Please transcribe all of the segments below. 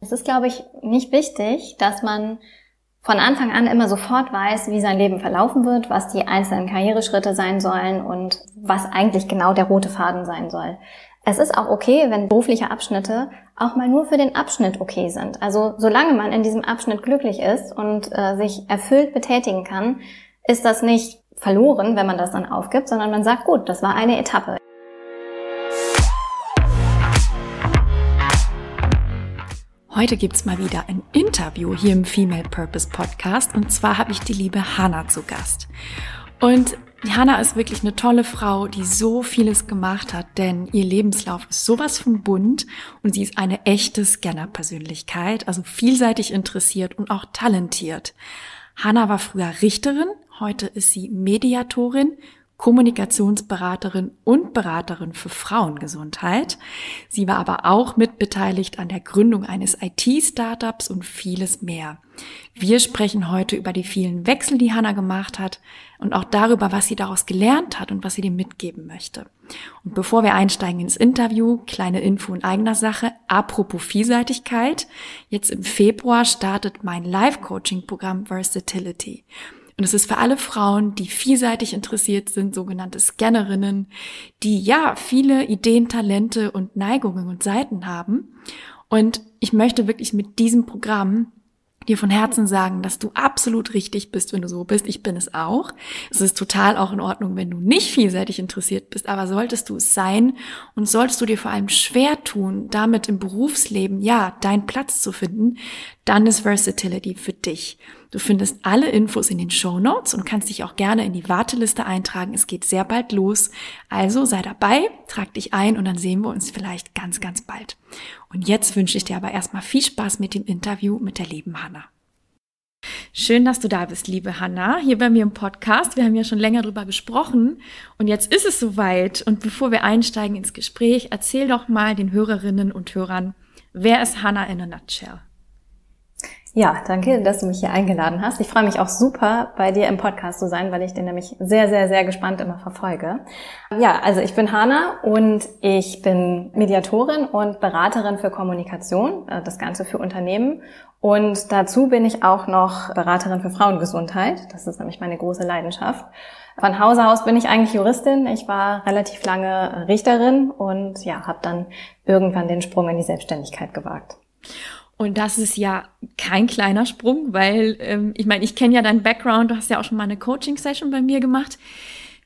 Es ist, glaube ich, nicht wichtig, dass man von Anfang an immer sofort weiß, wie sein Leben verlaufen wird, was die einzelnen Karriereschritte sein sollen und was eigentlich genau der rote Faden sein soll. Es ist auch okay, wenn berufliche Abschnitte auch mal nur für den Abschnitt okay sind. Also solange man in diesem Abschnitt glücklich ist und äh, sich erfüllt betätigen kann, ist das nicht verloren, wenn man das dann aufgibt, sondern man sagt, gut, das war eine Etappe. Heute gibt's mal wieder ein Interview hier im Female Purpose Podcast und zwar habe ich die liebe Hannah zu Gast. Und die Hannah ist wirklich eine tolle Frau, die so vieles gemacht hat, denn ihr Lebenslauf ist sowas von bunt und sie ist eine echte Scanner-Persönlichkeit, also vielseitig interessiert und auch talentiert. Hannah war früher Richterin, heute ist sie Mediatorin, Kommunikationsberaterin und Beraterin für Frauengesundheit. Sie war aber auch mitbeteiligt an der Gründung eines IT-Startups und vieles mehr. Wir sprechen heute über die vielen Wechsel, die Hannah gemacht hat und auch darüber, was sie daraus gelernt hat und was sie dir mitgeben möchte. Und bevor wir einsteigen ins Interview, kleine Info in eigener Sache. Apropos Vielseitigkeit. Jetzt im Februar startet mein Live-Coaching-Programm Versatility. Und es ist für alle Frauen, die vielseitig interessiert sind, sogenannte Scannerinnen, die ja viele Ideen, Talente und Neigungen und Seiten haben. Und ich möchte wirklich mit diesem Programm dir von Herzen sagen, dass du absolut richtig bist, wenn du so bist. Ich bin es auch. Es ist total auch in Ordnung, wenn du nicht vielseitig interessiert bist, aber solltest du es sein und solltest du dir vor allem schwer tun, damit im Berufsleben, ja, deinen Platz zu finden, dann ist Versatility für dich. Du findest alle Infos in den Show Notes und kannst dich auch gerne in die Warteliste eintragen. Es geht sehr bald los. Also sei dabei, trag dich ein und dann sehen wir uns vielleicht ganz, ganz bald. Und jetzt wünsche ich dir aber erstmal viel Spaß mit dem Interview mit der lieben Hanna. Schön, dass du da bist, liebe Hanna, hier bei mir im Podcast. Wir haben ja schon länger drüber gesprochen und jetzt ist es soweit. Und bevor wir einsteigen ins Gespräch, erzähl doch mal den Hörerinnen und Hörern, wer ist Hanna in a nutshell? Ja, danke, dass du mich hier eingeladen hast. Ich freue mich auch super, bei dir im Podcast zu sein, weil ich den nämlich sehr, sehr, sehr gespannt immer verfolge. Ja, also ich bin Hanna und ich bin Mediatorin und Beraterin für Kommunikation, äh, das Ganze für Unternehmen. Und dazu bin ich auch noch Beraterin für Frauengesundheit. Das ist nämlich meine große Leidenschaft. Von Hause aus bin ich eigentlich Juristin. Ich war relativ lange Richterin und ja, habe dann irgendwann den Sprung in die Selbstständigkeit gewagt. Und das ist ja kein kleiner Sprung, weil ähm, ich meine, ich kenne ja deinen Background, du hast ja auch schon mal eine Coaching-Session bei mir gemacht.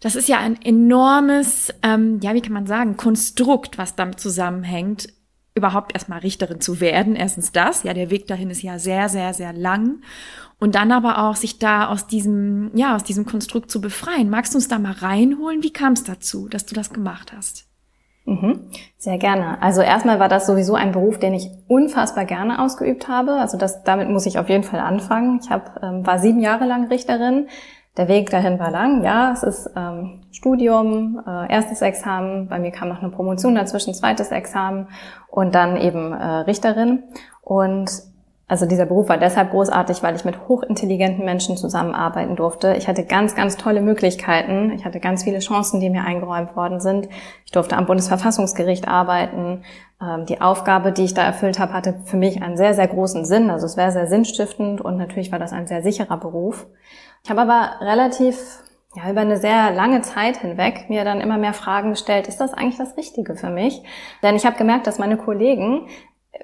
Das ist ja ein enormes, ähm, ja, wie kann man sagen, Konstrukt, was damit zusammenhängt, überhaupt erstmal Richterin zu werden. Erstens das, ja, der Weg dahin ist ja sehr, sehr, sehr lang. Und dann aber auch sich da aus diesem, ja, aus diesem Konstrukt zu befreien. Magst du uns da mal reinholen? Wie kam es dazu, dass du das gemacht hast? Mhm, sehr gerne. Also erstmal war das sowieso ein Beruf, den ich unfassbar gerne ausgeübt habe. Also das, damit muss ich auf jeden Fall anfangen. Ich hab, ähm, war sieben Jahre lang Richterin. Der Weg dahin war lang. Ja, es ist ähm, Studium, äh, erstes Examen. Bei mir kam noch eine Promotion dazwischen, zweites Examen und dann eben äh, Richterin. Und also dieser Beruf war deshalb großartig, weil ich mit hochintelligenten Menschen zusammenarbeiten durfte. Ich hatte ganz, ganz tolle Möglichkeiten. Ich hatte ganz viele Chancen, die mir eingeräumt worden sind. Ich durfte am Bundesverfassungsgericht arbeiten. Ähm, die Aufgabe, die ich da erfüllt habe, hatte für mich einen sehr, sehr großen Sinn. Also es wäre sehr sinnstiftend und natürlich war das ein sehr sicherer Beruf. Ich habe aber relativ ja, über eine sehr lange Zeit hinweg mir dann immer mehr Fragen gestellt, ist das eigentlich das Richtige für mich? Denn ich habe gemerkt, dass meine Kollegen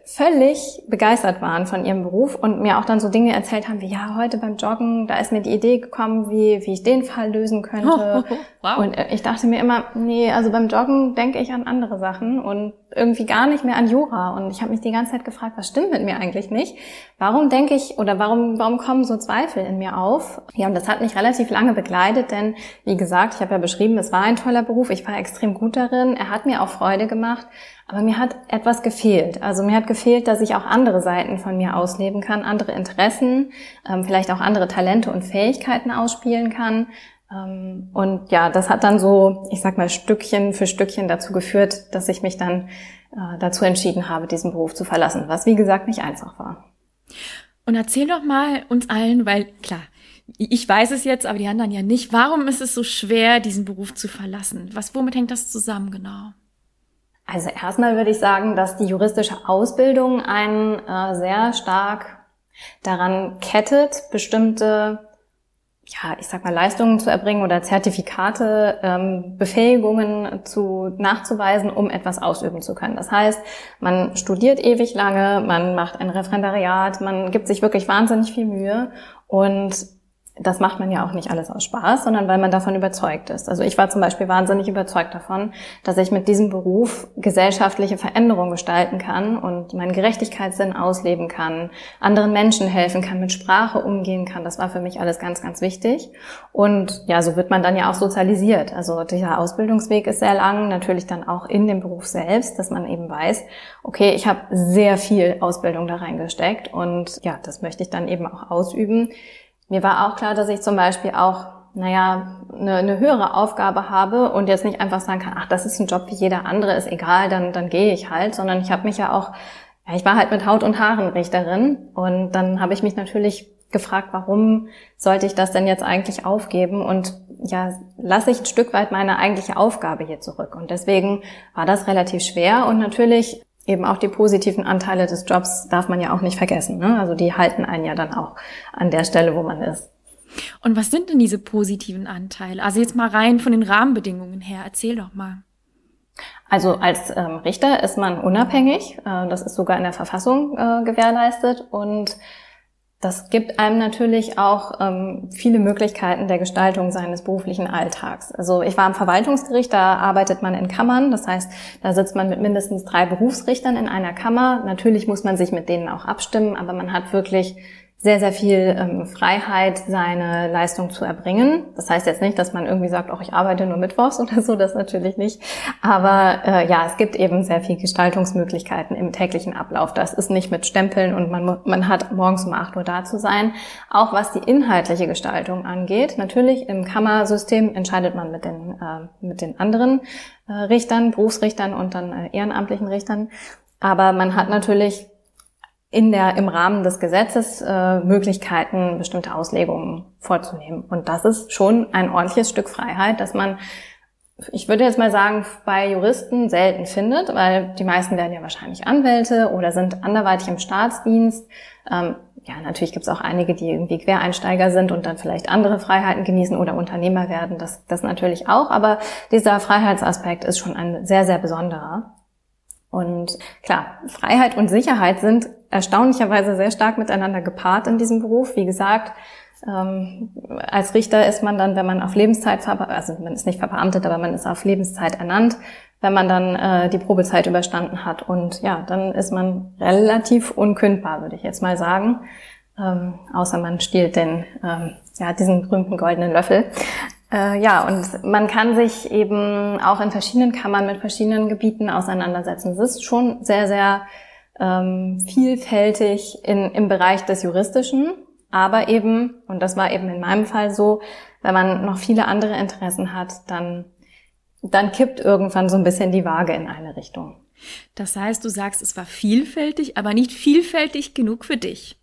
völlig begeistert waren von ihrem Beruf und mir auch dann so Dinge erzählt haben wie, ja, heute beim Joggen, da ist mir die Idee gekommen, wie, wie ich den Fall lösen könnte. wow. Und äh, ich dachte mir immer, nee, also beim Joggen denke ich an andere Sachen und irgendwie gar nicht mehr an Jura. Und ich habe mich die ganze Zeit gefragt, was stimmt mit mir eigentlich nicht? Warum denke ich oder warum, warum kommen so Zweifel in mir auf? Ja, und das hat mich relativ lange begleitet, denn wie gesagt, ich habe ja beschrieben, es war ein toller Beruf, ich war extrem gut darin, er hat mir auch Freude gemacht. Aber mir hat etwas gefehlt. Also mir hat gefehlt, dass ich auch andere Seiten von mir ausleben kann, andere Interessen, ähm, vielleicht auch andere Talente und Fähigkeiten ausspielen kann. Ähm, und ja, das hat dann so, ich sag mal, Stückchen für Stückchen dazu geführt, dass ich mich dann äh, dazu entschieden habe, diesen Beruf zu verlassen, was wie gesagt nicht einfach war. Und erzähl doch mal uns allen, weil klar, ich weiß es jetzt, aber die anderen ja nicht. Warum ist es so schwer, diesen Beruf zu verlassen? Was, womit hängt das zusammen genau? Also erstmal würde ich sagen, dass die juristische Ausbildung einen äh, sehr stark daran kettet, bestimmte ja, ich sag mal, Leistungen zu erbringen oder Zertifikate, ähm, Befähigungen zu nachzuweisen, um etwas ausüben zu können. Das heißt, man studiert ewig lange, man macht ein Referendariat, man gibt sich wirklich wahnsinnig viel Mühe und das macht man ja auch nicht alles aus Spaß, sondern weil man davon überzeugt ist. Also ich war zum Beispiel wahnsinnig überzeugt davon, dass ich mit diesem Beruf gesellschaftliche Veränderungen gestalten kann und meinen Gerechtigkeitssinn ausleben kann, anderen Menschen helfen kann, mit Sprache umgehen kann. Das war für mich alles ganz, ganz wichtig. Und ja, so wird man dann ja auch sozialisiert. Also dieser Ausbildungsweg ist sehr lang, natürlich dann auch in dem Beruf selbst, dass man eben weiß, okay, ich habe sehr viel Ausbildung da reingesteckt und ja, das möchte ich dann eben auch ausüben mir war auch klar, dass ich zum Beispiel auch, naja, eine, eine höhere Aufgabe habe und jetzt nicht einfach sagen kann, ach, das ist ein Job wie jeder andere, ist egal, dann, dann gehe ich halt, sondern ich habe mich ja auch, ja, ich war halt mit Haut und Haaren Richterin und dann habe ich mich natürlich gefragt, warum sollte ich das denn jetzt eigentlich aufgeben und ja, lasse ich ein Stück weit meine eigentliche Aufgabe hier zurück. Und deswegen war das relativ schwer und natürlich eben auch die positiven Anteile des Jobs darf man ja auch nicht vergessen. Ne? Also die halten einen ja dann auch an der Stelle, wo man ist. Und was sind denn diese positiven Anteile? Also jetzt mal rein von den Rahmenbedingungen her, erzähl doch mal. Also als ähm, Richter ist man unabhängig, äh, das ist sogar in der Verfassung äh, gewährleistet und das gibt einem natürlich auch ähm, viele Möglichkeiten der Gestaltung seines beruflichen Alltags. Also ich war am Verwaltungsgericht, da arbeitet man in Kammern, das heißt, da sitzt man mit mindestens drei Berufsrichtern in einer Kammer. Natürlich muss man sich mit denen auch abstimmen, aber man hat wirklich sehr, sehr viel ähm, Freiheit, seine Leistung zu erbringen. Das heißt jetzt nicht, dass man irgendwie sagt, auch ich arbeite nur mittwochs oder so, das natürlich nicht. Aber äh, ja, es gibt eben sehr viel Gestaltungsmöglichkeiten im täglichen Ablauf. Das ist nicht mit Stempeln und man, man hat morgens um 8 Uhr da zu sein. Auch was die inhaltliche Gestaltung angeht. Natürlich im Kammersystem entscheidet man mit den, äh, mit den anderen äh, Richtern, Berufsrichtern und dann äh, ehrenamtlichen Richtern. Aber man hat natürlich in der, im Rahmen des Gesetzes äh, Möglichkeiten, bestimmte Auslegungen vorzunehmen. Und das ist schon ein ordentliches Stück Freiheit, dass man, ich würde jetzt mal sagen, bei Juristen selten findet, weil die meisten werden ja wahrscheinlich Anwälte oder sind anderweitig im Staatsdienst. Ähm, ja, natürlich gibt es auch einige, die irgendwie Quereinsteiger sind und dann vielleicht andere Freiheiten genießen oder Unternehmer werden. Das, das natürlich auch. Aber dieser Freiheitsaspekt ist schon ein sehr, sehr besonderer. Und klar, Freiheit und Sicherheit sind erstaunlicherweise sehr stark miteinander gepaart in diesem Beruf. Wie gesagt, ähm, als Richter ist man dann, wenn man auf Lebenszeit, also man ist nicht verbeamtet, aber man ist auf Lebenszeit ernannt, wenn man dann äh, die Probezeit überstanden hat. Und ja, dann ist man relativ unkündbar, würde ich jetzt mal sagen. Ähm, außer man stiehlt den, ähm, ja, diesen berühmten goldenen Löffel. Äh, ja, und man kann sich eben auch in verschiedenen Kammern mit verschiedenen Gebieten auseinandersetzen. Es ist schon sehr, sehr ähm, vielfältig in, im Bereich des Juristischen, aber eben, und das war eben in meinem Fall so, wenn man noch viele andere Interessen hat, dann, dann kippt irgendwann so ein bisschen die Waage in eine Richtung. Das heißt, du sagst, es war vielfältig, aber nicht vielfältig genug für dich.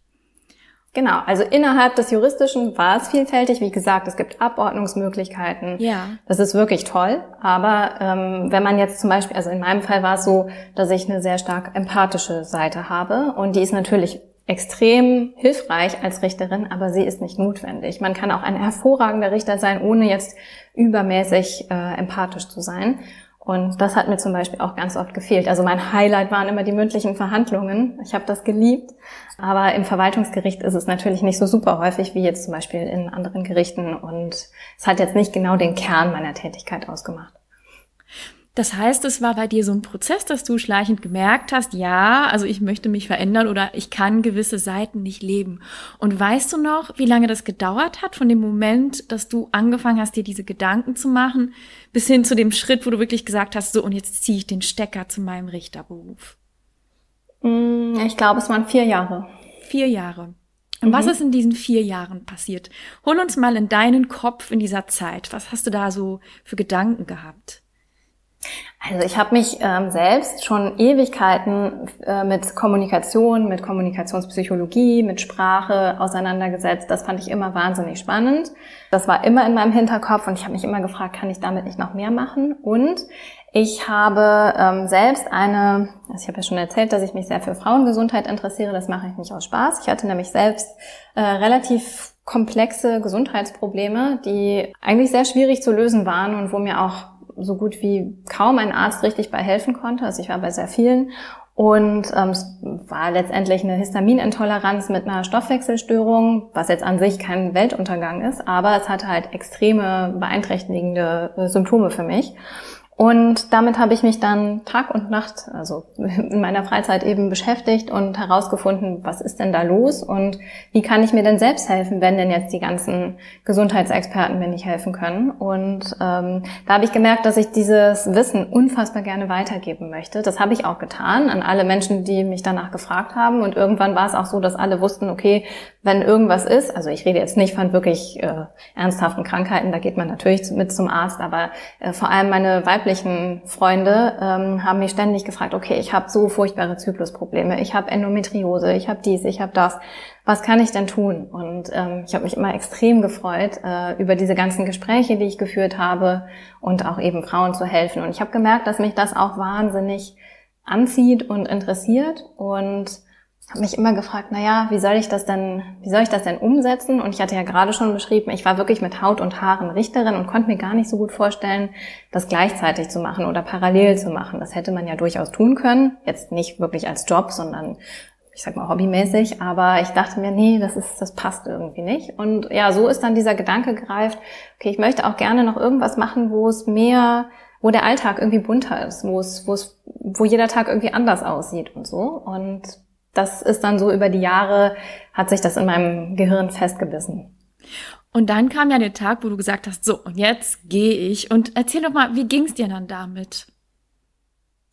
Genau, also innerhalb des Juristischen war es vielfältig. Wie gesagt, es gibt Abordnungsmöglichkeiten. Ja. Das ist wirklich toll. Aber ähm, wenn man jetzt zum Beispiel, also in meinem Fall war es so, dass ich eine sehr stark empathische Seite habe und die ist natürlich extrem hilfreich als Richterin, aber sie ist nicht notwendig. Man kann auch ein hervorragender Richter sein, ohne jetzt übermäßig äh, empathisch zu sein. Und das hat mir zum Beispiel auch ganz oft gefehlt. Also mein Highlight waren immer die mündlichen Verhandlungen. Ich habe das geliebt. Aber im Verwaltungsgericht ist es natürlich nicht so super häufig wie jetzt zum Beispiel in anderen Gerichten. Und es hat jetzt nicht genau den Kern meiner Tätigkeit ausgemacht. Das heißt, es war bei dir so ein Prozess, dass du schleichend gemerkt hast, ja, also ich möchte mich verändern oder ich kann gewisse Seiten nicht leben. Und weißt du noch, wie lange das gedauert hat von dem Moment, dass du angefangen hast, dir diese Gedanken zu machen, bis hin zu dem Schritt, wo du wirklich gesagt hast, so und jetzt ziehe ich den Stecker zu meinem Richterberuf? Mm, ich glaube, es waren vier Jahre. Vier Jahre. Und mhm. was ist in diesen vier Jahren passiert? Hol uns mal in deinen Kopf in dieser Zeit. Was hast du da so für Gedanken gehabt? Also ich habe mich ähm, selbst schon Ewigkeiten äh, mit Kommunikation, mit Kommunikationspsychologie, mit Sprache auseinandergesetzt. Das fand ich immer wahnsinnig spannend. Das war immer in meinem Hinterkopf und ich habe mich immer gefragt, kann ich damit nicht noch mehr machen? Und Ich habe ähm, selbst eine, also ich habe ja schon erzählt, dass ich mich sehr für Frauengesundheit interessiere. Das mache ich nicht aus Spaß. Ich hatte nämlich selbst äh, relativ komplexe Gesundheitsprobleme, die eigentlich sehr schwierig zu lösen waren und wo mir auch so gut wie kaum ein Arzt richtig bei helfen konnte. Also ich war bei sehr vielen und ähm, es war letztendlich eine Histaminintoleranz mit einer Stoffwechselstörung, was jetzt an sich kein Weltuntergang ist, aber es hatte halt extreme beeinträchtigende äh, Symptome für mich. Und damit habe ich mich dann Tag und Nacht, also in meiner Freizeit eben beschäftigt und herausgefunden, was ist denn da los und wie kann ich mir denn selbst helfen, wenn denn jetzt die ganzen Gesundheitsexperten mir nicht helfen können. Und ähm, da habe ich gemerkt, dass ich dieses Wissen unfassbar gerne weitergeben möchte. Das habe ich auch getan an alle Menschen, die mich danach gefragt haben. Und irgendwann war es auch so, dass alle wussten, okay, wenn irgendwas ist, also ich rede jetzt nicht von wirklich äh, ernsthaften Krankheiten, da geht man natürlich mit zum Arzt, aber äh, vor allem meine weiblichen Freunde ähm, haben mich ständig gefragt, okay, ich habe so furchtbare Zyklusprobleme, ich habe Endometriose, ich habe dies, ich habe das, was kann ich denn tun? Und ähm, ich habe mich immer extrem gefreut äh, über diese ganzen Gespräche, die ich geführt habe und auch eben Frauen zu helfen. Und ich habe gemerkt, dass mich das auch wahnsinnig anzieht und interessiert und habe mich immer gefragt, na ja, wie soll ich das denn, wie soll ich das denn umsetzen? Und ich hatte ja gerade schon beschrieben, ich war wirklich mit Haut und Haaren Richterin und konnte mir gar nicht so gut vorstellen, das gleichzeitig zu machen oder parallel zu machen. Das hätte man ja durchaus tun können. Jetzt nicht wirklich als Job, sondern ich sag mal hobbymäßig, aber ich dachte mir, nee, das ist, das passt irgendwie nicht. Und ja, so ist dann dieser Gedanke gereift, okay, ich möchte auch gerne noch irgendwas machen, wo es mehr, wo der Alltag irgendwie bunter ist, wo es, wo es, wo jeder Tag irgendwie anders aussieht und so. Und das ist dann so über die Jahre, hat sich das in meinem Gehirn festgebissen. Und dann kam ja der Tag, wo du gesagt hast, so, und jetzt gehe ich. Und erzähl doch mal, wie ging es dir dann damit?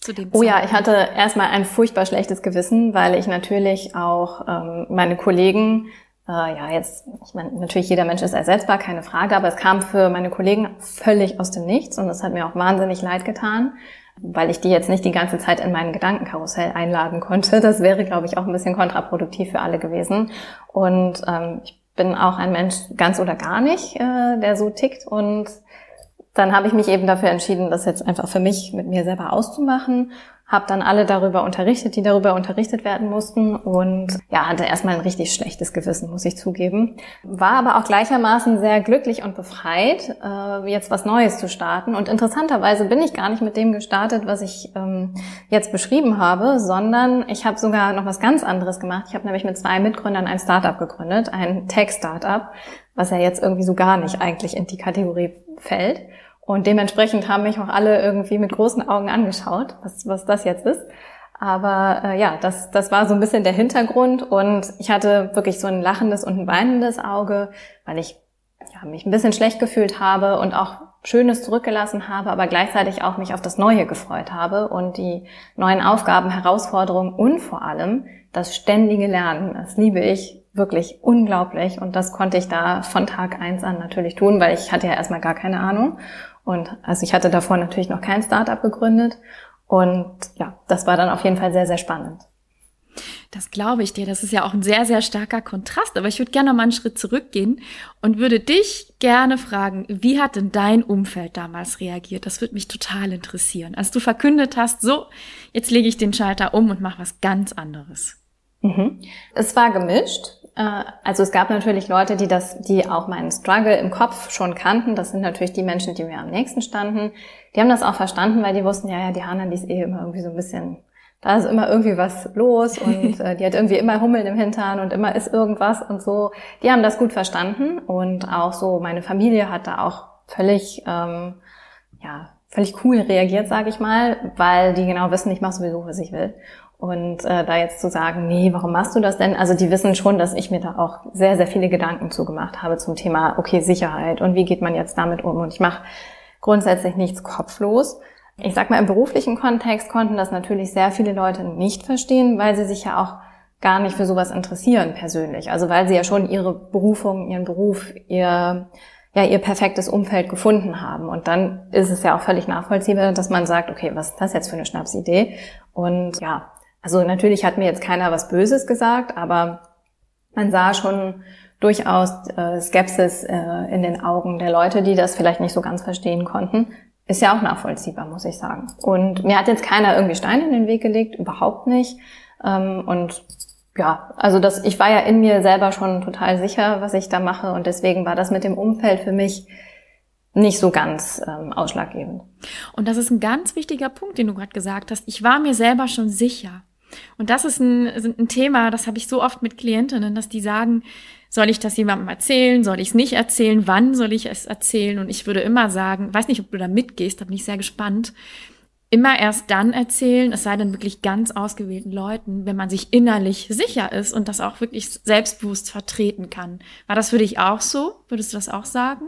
Zu dem oh ja, ich hatte erstmal ein furchtbar schlechtes Gewissen, weil ich natürlich auch ähm, meine Kollegen, äh, ja jetzt, ich meine, natürlich jeder Mensch ist ersetzbar, keine Frage, aber es kam für meine Kollegen völlig aus dem Nichts und das hat mir auch wahnsinnig leid getan weil ich die jetzt nicht die ganze Zeit in meinen Gedankenkarussell einladen konnte. Das wäre, glaube ich, auch ein bisschen kontraproduktiv für alle gewesen. Und ähm, ich bin auch ein Mensch ganz oder gar nicht, äh, der so tickt. Und dann habe ich mich eben dafür entschieden, das jetzt einfach für mich mit mir selber auszumachen habe dann alle darüber unterrichtet, die darüber unterrichtet werden mussten und ja, hatte erstmal ein richtig schlechtes Gewissen, muss ich zugeben. War aber auch gleichermaßen sehr glücklich und befreit, äh, jetzt was Neues zu starten. Und interessanterweise bin ich gar nicht mit dem gestartet, was ich ähm, jetzt beschrieben habe, sondern ich habe sogar noch was ganz anderes gemacht. Ich habe nämlich mit zwei Mitgründern ein Startup gegründet, ein Tech-Startup, was ja jetzt irgendwie so gar nicht eigentlich in die Kategorie fällt. Und dementsprechend haben mich auch alle irgendwie mit großen Augen angeschaut, was, was das jetzt ist. Aber äh, ja, das, das war so ein bisschen der Hintergrund und ich hatte wirklich so ein lachendes und ein weinendes Auge, weil ich ja, mich ein bisschen schlecht gefühlt habe und auch Schönes zurückgelassen habe, aber gleichzeitig auch mich auf das Neue gefreut habe und die neuen Aufgaben, Herausforderungen und vor allem das ständige Lernen. Das liebe ich wirklich unglaublich und das konnte ich da von Tag eins an natürlich tun, weil ich hatte ja erstmal gar keine Ahnung und also ich hatte davor natürlich noch kein Startup gegründet. Und ja, das war dann auf jeden Fall sehr, sehr spannend. Das glaube ich dir. Das ist ja auch ein sehr, sehr starker Kontrast. Aber ich würde gerne noch mal einen Schritt zurückgehen und würde dich gerne fragen, wie hat denn dein Umfeld damals reagiert? Das würde mich total interessieren. Als du verkündet hast, so, jetzt lege ich den Schalter um und mache was ganz anderes. Mhm. Es war gemischt. Äh, also es gab natürlich Leute, die das, die auch meinen Struggle im Kopf schon kannten. Das sind natürlich die Menschen, die mir am nächsten standen. Die haben das auch verstanden, weil die wussten, ja, ja, die Hanna, die ist eh immer irgendwie so ein bisschen, da ist immer irgendwie was los und äh, die hat irgendwie immer Hummeln im Hintern und immer ist irgendwas und so. Die haben das gut verstanden und auch so meine Familie hat da auch völlig, ähm, ja, völlig cool reagiert, sage ich mal, weil die genau wissen, ich mache sowieso, was ich will. Und äh, da jetzt zu sagen, nee, warum machst du das denn? Also die wissen schon, dass ich mir da auch sehr, sehr viele Gedanken zugemacht habe zum Thema, okay, Sicherheit und wie geht man jetzt damit um? Und ich mache grundsätzlich nichts kopflos. Ich sag mal, im beruflichen Kontext konnten das natürlich sehr viele Leute nicht verstehen, weil sie sich ja auch gar nicht für sowas interessieren persönlich. Also weil sie ja schon ihre Berufung, ihren Beruf, ihr ja ihr perfektes Umfeld gefunden haben. Und dann ist es ja auch völlig nachvollziehbar, dass man sagt, okay, was ist das jetzt für eine Schnapsidee? Und ja, also natürlich hat mir jetzt keiner was Böses gesagt, aber man sah schon durchaus äh, Skepsis äh, in den Augen der Leute, die das vielleicht nicht so ganz verstehen konnten. ist ja auch nachvollziehbar, muss ich sagen. Und mir hat jetzt keiner irgendwie Steine in den Weg gelegt, überhaupt nicht. Ähm, und ja, also das, ich war ja in mir selber schon total sicher, was ich da mache. Und deswegen war das mit dem Umfeld für mich nicht so ganz ähm, ausschlaggebend. Und das ist ein ganz wichtiger Punkt, den du gerade gesagt hast. Ich war mir selber schon sicher. Und das ist ein, ein Thema, das habe ich so oft mit Klientinnen, dass die sagen, soll ich das jemandem erzählen? Soll ich es nicht erzählen? Wann soll ich es erzählen? Und ich würde immer sagen, weiß nicht, ob du da mitgehst, da bin ich sehr gespannt. Immer erst dann erzählen, es sei denn wirklich ganz ausgewählten Leuten, wenn man sich innerlich sicher ist und das auch wirklich selbstbewusst vertreten kann. War das für dich auch so? Würdest du das auch sagen?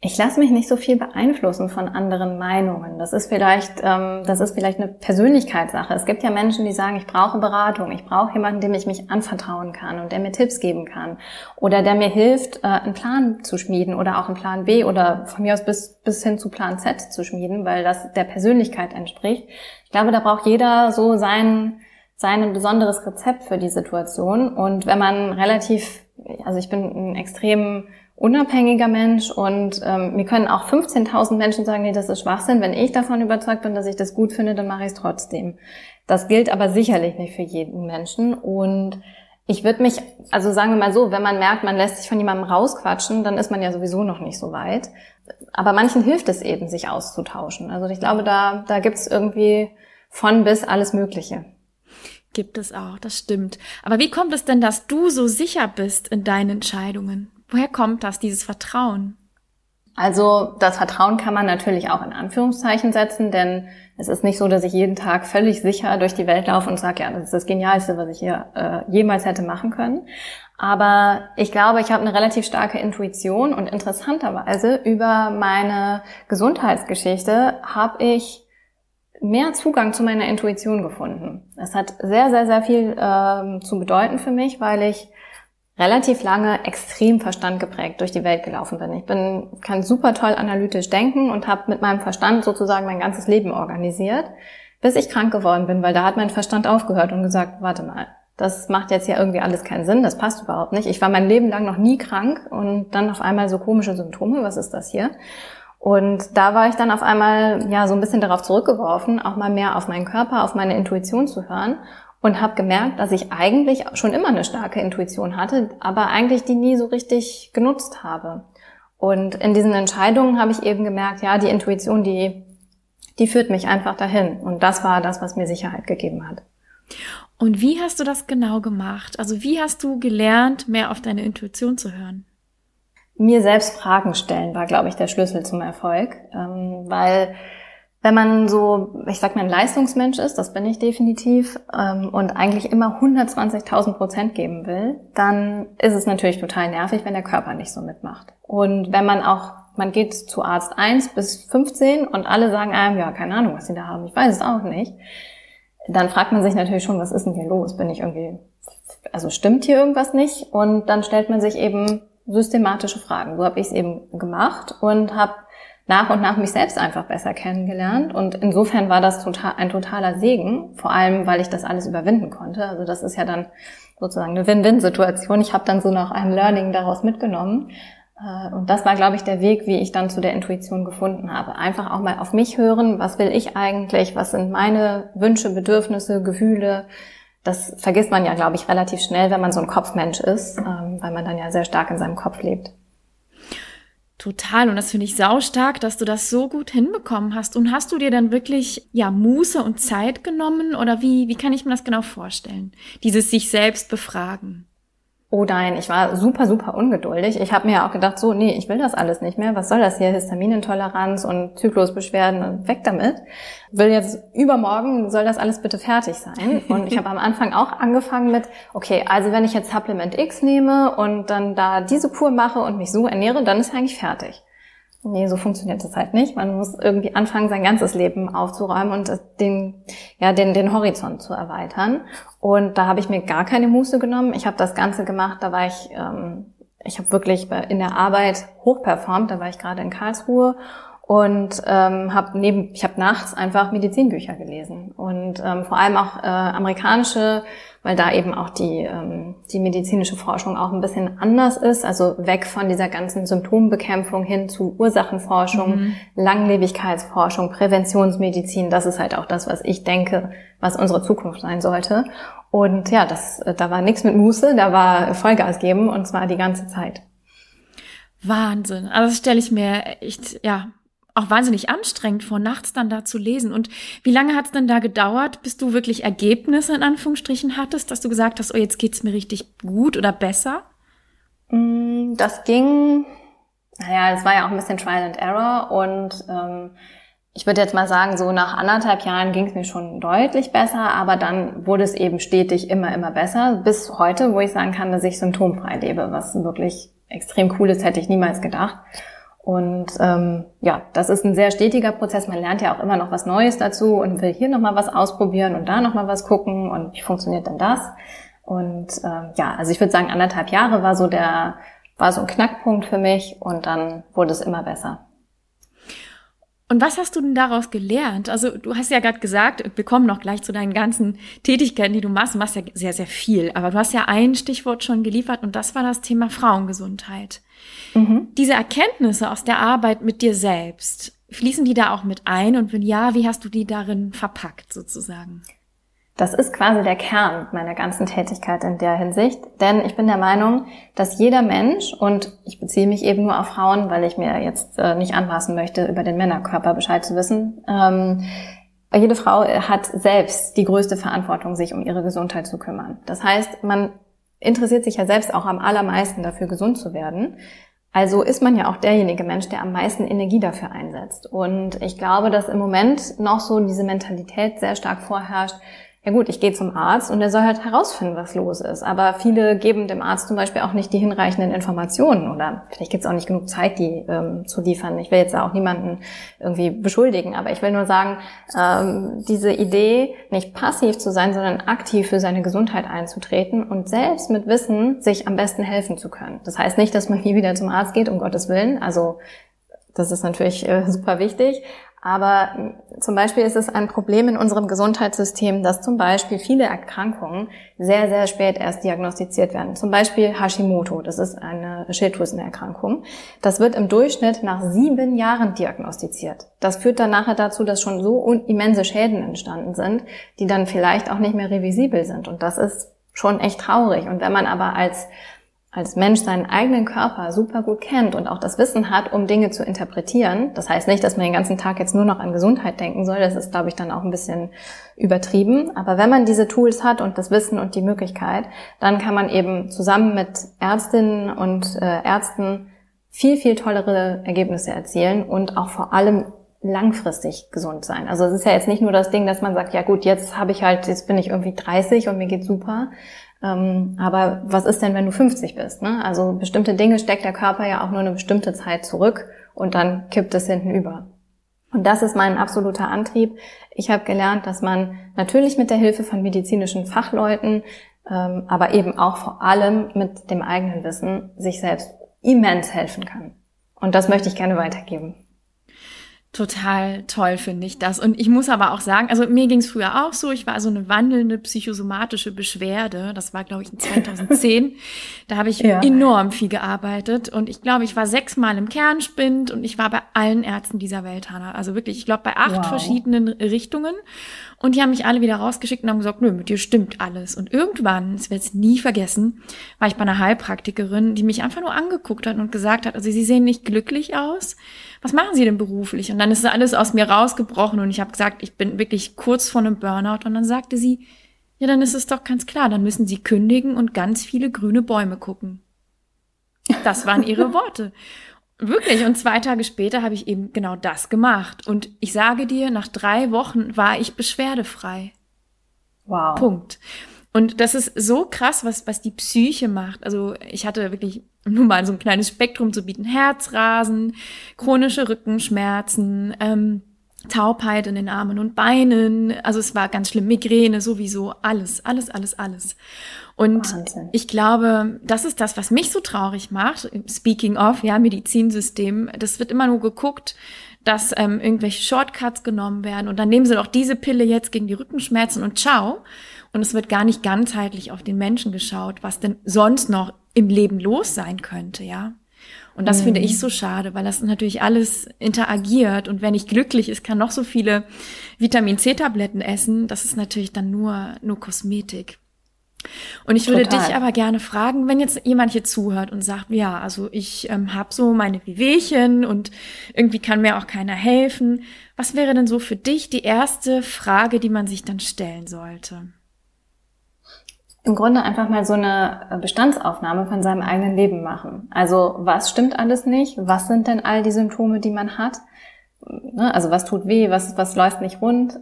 Ich lasse mich nicht so viel beeinflussen von anderen Meinungen. Das ist vielleicht, ähm, das ist vielleicht eine Persönlichkeitssache. Es gibt ja Menschen, die sagen, ich brauche Beratung, ich brauche jemanden, dem ich mich anvertrauen kann und der mir Tipps geben kann oder der mir hilft, äh, einen Plan zu schmieden oder auch einen Plan B oder von mir aus bis bis hin zu Plan Z zu schmieden, weil das der Persönlichkeit entspricht. Ich glaube, da braucht jeder so sein sein besonderes Rezept für die Situation und wenn man relativ, also ich bin ein extrem unabhängiger Mensch und ähm, mir können auch 15.000 Menschen sagen, nee, das ist Schwachsinn. Wenn ich davon überzeugt bin, dass ich das gut finde, dann mache ich es trotzdem. Das gilt aber sicherlich nicht für jeden Menschen und ich würde mich, also sagen wir mal so, wenn man merkt, man lässt sich von jemandem rausquatschen, dann ist man ja sowieso noch nicht so weit. Aber manchen hilft es eben, sich auszutauschen. Also ich glaube, da, da gibt es irgendwie von bis alles Mögliche. Gibt es auch, das stimmt. Aber wie kommt es denn, dass du so sicher bist in deinen Entscheidungen? Woher kommt das, dieses Vertrauen? Also das Vertrauen kann man natürlich auch in Anführungszeichen setzen, denn es ist nicht so, dass ich jeden Tag völlig sicher durch die Welt laufe und sage, ja, das ist das Genialste, was ich hier äh, jemals hätte machen können. Aber ich glaube, ich habe eine relativ starke Intuition und interessanterweise über meine Gesundheitsgeschichte habe ich mehr Zugang zu meiner Intuition gefunden. Es hat sehr, sehr, sehr viel ähm, zu bedeuten für mich, weil ich relativ lange extrem Verstand geprägt durch die Welt gelaufen bin. Ich bin, kann super toll analytisch denken und habe mit meinem Verstand sozusagen mein ganzes Leben organisiert, bis ich krank geworden bin, weil da hat mein Verstand aufgehört und gesagt, warte mal, das macht jetzt ja irgendwie alles keinen Sinn, das passt überhaupt nicht. Ich war mein Leben lang noch nie krank und dann auf einmal so komische Symptome, was ist das hier? Und da war ich dann auf einmal ja so ein bisschen darauf zurückgeworfen, auch mal mehr auf meinen Körper, auf meine Intuition zu hören und habe gemerkt, dass ich eigentlich schon immer eine starke Intuition hatte, aber eigentlich die nie so richtig genutzt habe. Und in diesen Entscheidungen habe ich eben gemerkt, ja, die Intuition, die, die führt mich einfach dahin. Und das war das, was mir Sicherheit gegeben hat. Und wie hast du das genau gemacht? Also wie hast du gelernt, mehr auf deine Intuition zu hören? Mir selbst Fragen stellen war, glaube ich, der Schlüssel zum Erfolg, ähm, weil wenn man so, ich sag mal, ein Leistungsmensch ist, das bin ich definitiv, ähm, und eigentlich immer 120.000 Prozent geben will, dann ist es natürlich total nervig, wenn der Körper nicht so mitmacht. Und wenn man auch, man geht zu Arzt 1 bis 15 und alle sagen einem, ja, keine Ahnung, was sie da haben, ich weiß es auch nicht, dann fragt man sich natürlich schon, was ist denn hier los? Bin ich irgendwie, also stimmt hier irgendwas nicht? Und dann stellt man sich eben systematische Fragen. So habe ich es eben gemacht und habe nach und nach mich selbst einfach besser kennengelernt. Und insofern war das total, ein totaler Segen, vor allem weil ich das alles überwinden konnte. Also das ist ja dann sozusagen eine Win-Win-Situation. Ich habe dann so noch ein Learning daraus mitgenommen. Äh, und das war, glaube ich, der Weg, wie ich dann zu der Intuition gefunden habe. Einfach auch mal auf mich hören, was will ich eigentlich, was sind meine Wünsche, Bedürfnisse, Gefühle. Das vergisst man ja, glaube ich, relativ schnell, wenn man so ein Kopfmensch ist, ähm, weil man dann ja sehr stark in seinem Kopf lebt. Total. Und das finde ich saustark, dass du das so gut hinbekommen hast. Und hast du dir dann wirklich, ja, Muße und Zeit genommen? Oder wie, wie kann ich mir das genau vorstellen? Dieses sich selbst befragen. Oh nein, ich war super, super ungeduldig. Ich habe mir ja auch gedacht, so, nee, ich will das alles nicht mehr. Was soll das hier? Histaminintoleranz und Zyklusbeschwerden und weg damit. Will jetzt übermorgen, soll das alles bitte fertig sein. Und ich habe am Anfang auch angefangen mit, okay, also wenn ich jetzt Supplement X nehme und dann da diese Kur mache und mich so ernähre, dann ist eigentlich fertig. Nee, so funktioniert das halt nicht. Man muss irgendwie anfangen, sein ganzes Leben aufzuräumen und den, ja, den, den Horizont zu erweitern. Und da habe ich mir gar keine Muße genommen. Ich habe das Ganze gemacht, da war ich, ähm, ich habe wirklich in der Arbeit hochperformt, da war ich gerade in Karlsruhe und ähm, habe neben ich habe nachts einfach Medizinbücher gelesen und ähm, vor allem auch äh, amerikanische weil da eben auch die, ähm, die medizinische Forschung auch ein bisschen anders ist, also weg von dieser ganzen Symptombekämpfung hin zu Ursachenforschung, mhm. Langlebigkeitsforschung, Präventionsmedizin. Das ist halt auch das, was ich denke, was unsere Zukunft sein sollte. Und ja, das, da war nichts mit Muße, da war Vollgas geben und zwar die ganze Zeit. Wahnsinn. Also das stelle ich mir echt, ja, auch wahnsinnig anstrengend vor, nachts dann da zu lesen. Und wie lange hat es denn da gedauert, bis du wirklich Ergebnisse in Anführungsstrichen hattest, dass du gesagt hast, oh, jetzt geht's mir richtig gut oder besser? Mm, das ging, naja, es war ja auch ein bisschen Trial and Error und ähm, ich würde jetzt mal sagen, so nach anderthalb Jahren ging es mir schon deutlich besser, aber dann wurde es eben stetig immer, immer besser, bis heute, wo ich sagen kann, dass ich symptomfrei lebe, was wirklich extrem cool ist, hätte ich niemals gedacht. Und ähm, ja, das ist ein sehr stetiger Prozess. Man lernt ja auch immer noch was Neues dazu und will hier nochmal was ausprobieren und da nochmal was gucken und wie funktioniert denn das? Und ähm, ja, also ich würde sagen, anderthalb Jahre war so der, war so ein Knackpunkt für mich und dann wurde es immer besser. Und was hast du denn daraus gelernt? Also du hast ja gerade gesagt, wir kommen noch gleich zu deinen ganzen Tätigkeiten, die du machst. Du machst ja sehr, sehr viel. Aber du hast ja ein Stichwort schon geliefert und das war das Thema Frauengesundheit. Mhm. Diese Erkenntnisse aus der Arbeit mit dir selbst, fließen die da auch mit ein? Und wenn ja, wie hast du die darin verpackt sozusagen? Das ist quasi der Kern meiner ganzen Tätigkeit in der Hinsicht, denn ich bin der Meinung, dass jeder Mensch, und ich beziehe mich eben nur auf Frauen, weil ich mir jetzt äh, nicht anmaßen möchte, über den Männerkörper Bescheid zu wissen, ähm, jede Frau hat selbst die größte Verantwortung, sich um ihre Gesundheit zu kümmern. Das heißt, man interessiert sich ja selbst auch am allermeisten dafür, gesund zu werden. Also ist man ja auch derjenige Mensch, der am meisten Energie dafür einsetzt. Und ich glaube, dass im Moment noch so diese Mentalität sehr stark vorherrscht, ja gut, ich gehe zum Arzt und er soll halt herausfinden, was los ist. Aber viele geben dem Arzt zum Beispiel auch nicht die hinreichenden Informationen oder vielleicht gibt es auch nicht genug Zeit, die ähm, zu liefern. Ich will jetzt auch niemanden irgendwie beschuldigen, aber ich will nur sagen, ähm, diese Idee, nicht passiv zu sein, sondern aktiv für seine Gesundheit einzutreten und selbst mit Wissen sich am besten helfen zu können. Das heißt nicht, dass man nie wieder zum Arzt geht, um Gottes Willen. Also das ist natürlich äh, super wichtig. Aber hm, zum Beispiel ist es ein Problem in unserem Gesundheitssystem, dass zum Beispiel viele Erkrankungen sehr, sehr spät erst diagnostiziert werden. Zum Beispiel Hashimoto, das ist eine Schilddrüsenerkrankung. Das wird im Durchschnitt nach sieben Jahren diagnostiziert. Das führt dann nachher dazu, dass schon so immense Schäden entstanden sind, die dann vielleicht auch nicht mehr revisibel sind. Und das ist schon echt traurig. Und wenn man aber als als Mensch seinen eigenen Körper super gut kennt und auch das Wissen hat, um Dinge zu interpretieren. Das heißt nicht, dass man den ganzen Tag jetzt nur noch an Gesundheit denken soll. Das ist, glaube ich, dann auch ein bisschen übertrieben. Aber wenn man diese Tools hat und das Wissen und die Möglichkeit, dann kann man eben zusammen mit Ärztinnen und äh, Ärzten viel, viel tollere Ergebnisse erzielen und auch vor allem langfristig gesund sein. Also es ist ja jetzt nicht nur das Ding, dass man sagt, ja gut, jetzt habe ich halt, jetzt bin ich irgendwie 30 und mir geht's super, aber was ist denn, wenn du 50 bist? Ne? Also bestimmte Dinge steckt der Körper ja auch nur eine bestimmte Zeit zurück und dann kippt es hinten über. Und das ist mein absoluter Antrieb. Ich habe gelernt, dass man natürlich mit der Hilfe von medizinischen Fachleuten, ähm, aber eben auch vor allem mit dem eigenen Wissen sich selbst immens helfen kann. Und das möchte ich gerne weitergeben. Total toll finde ich das. Und ich muss aber auch sagen, also mir ging es früher auch so, ich war so eine wandelnde psychosomatische Beschwerde. Das war, glaube ich, in 2010. da habe ich ja. enorm viel gearbeitet. Und ich glaube, ich war sechsmal im Kernspind und ich war bei allen Ärzten dieser Welt, Hanna. Also wirklich, ich glaube, bei acht wow. verschiedenen Richtungen. Und die haben mich alle wieder rausgeschickt und haben gesagt, nö, mit dir stimmt alles. Und irgendwann, das werde ich nie vergessen, war ich bei einer Heilpraktikerin, die mich einfach nur angeguckt hat und gesagt hat, also sie sehen nicht glücklich aus was machen Sie denn beruflich? Und dann ist alles aus mir rausgebrochen und ich habe gesagt, ich bin wirklich kurz vor einem Burnout. Und dann sagte sie, ja, dann ist es doch ganz klar, dann müssen Sie kündigen und ganz viele grüne Bäume gucken. Das waren ihre Worte. Wirklich. Und zwei Tage später habe ich eben genau das gemacht. Und ich sage dir, nach drei Wochen war ich beschwerdefrei. Wow. Punkt. Und das ist so krass, was, was die Psyche macht. Also ich hatte wirklich nur mal so ein kleines Spektrum zu bieten. Herzrasen, chronische Rückenschmerzen, ähm, Taubheit in den Armen und Beinen. Also es war ganz schlimm. Migräne sowieso. Alles, alles, alles, alles. Und Wahnsinn. ich glaube, das ist das, was mich so traurig macht. Speaking of, ja, Medizinsystem. Das wird immer nur geguckt, dass ähm, irgendwelche Shortcuts genommen werden und dann nehmen sie doch diese Pille jetzt gegen die Rückenschmerzen und ciao. Und es wird gar nicht ganzheitlich auf den Menschen geschaut, was denn sonst noch im Leben los sein könnte, ja. Und das mhm. finde ich so schade, weil das natürlich alles interagiert. Und wenn ich glücklich ist, kann noch so viele Vitamin C-Tabletten essen. Das ist natürlich dann nur, nur Kosmetik. Und ich würde Total. dich aber gerne fragen, wenn jetzt jemand hier zuhört und sagt, ja, also ich ähm, habe so meine Wehwehchen und irgendwie kann mir auch keiner helfen. Was wäre denn so für dich die erste Frage, die man sich dann stellen sollte? Im Grunde einfach mal so eine äh, Bestandsaufnahme von seinem eigenen Leben machen. Also was stimmt alles nicht? Was sind denn all die Symptome, die man hat? Ne, also was tut weh? Was, was läuft nicht rund?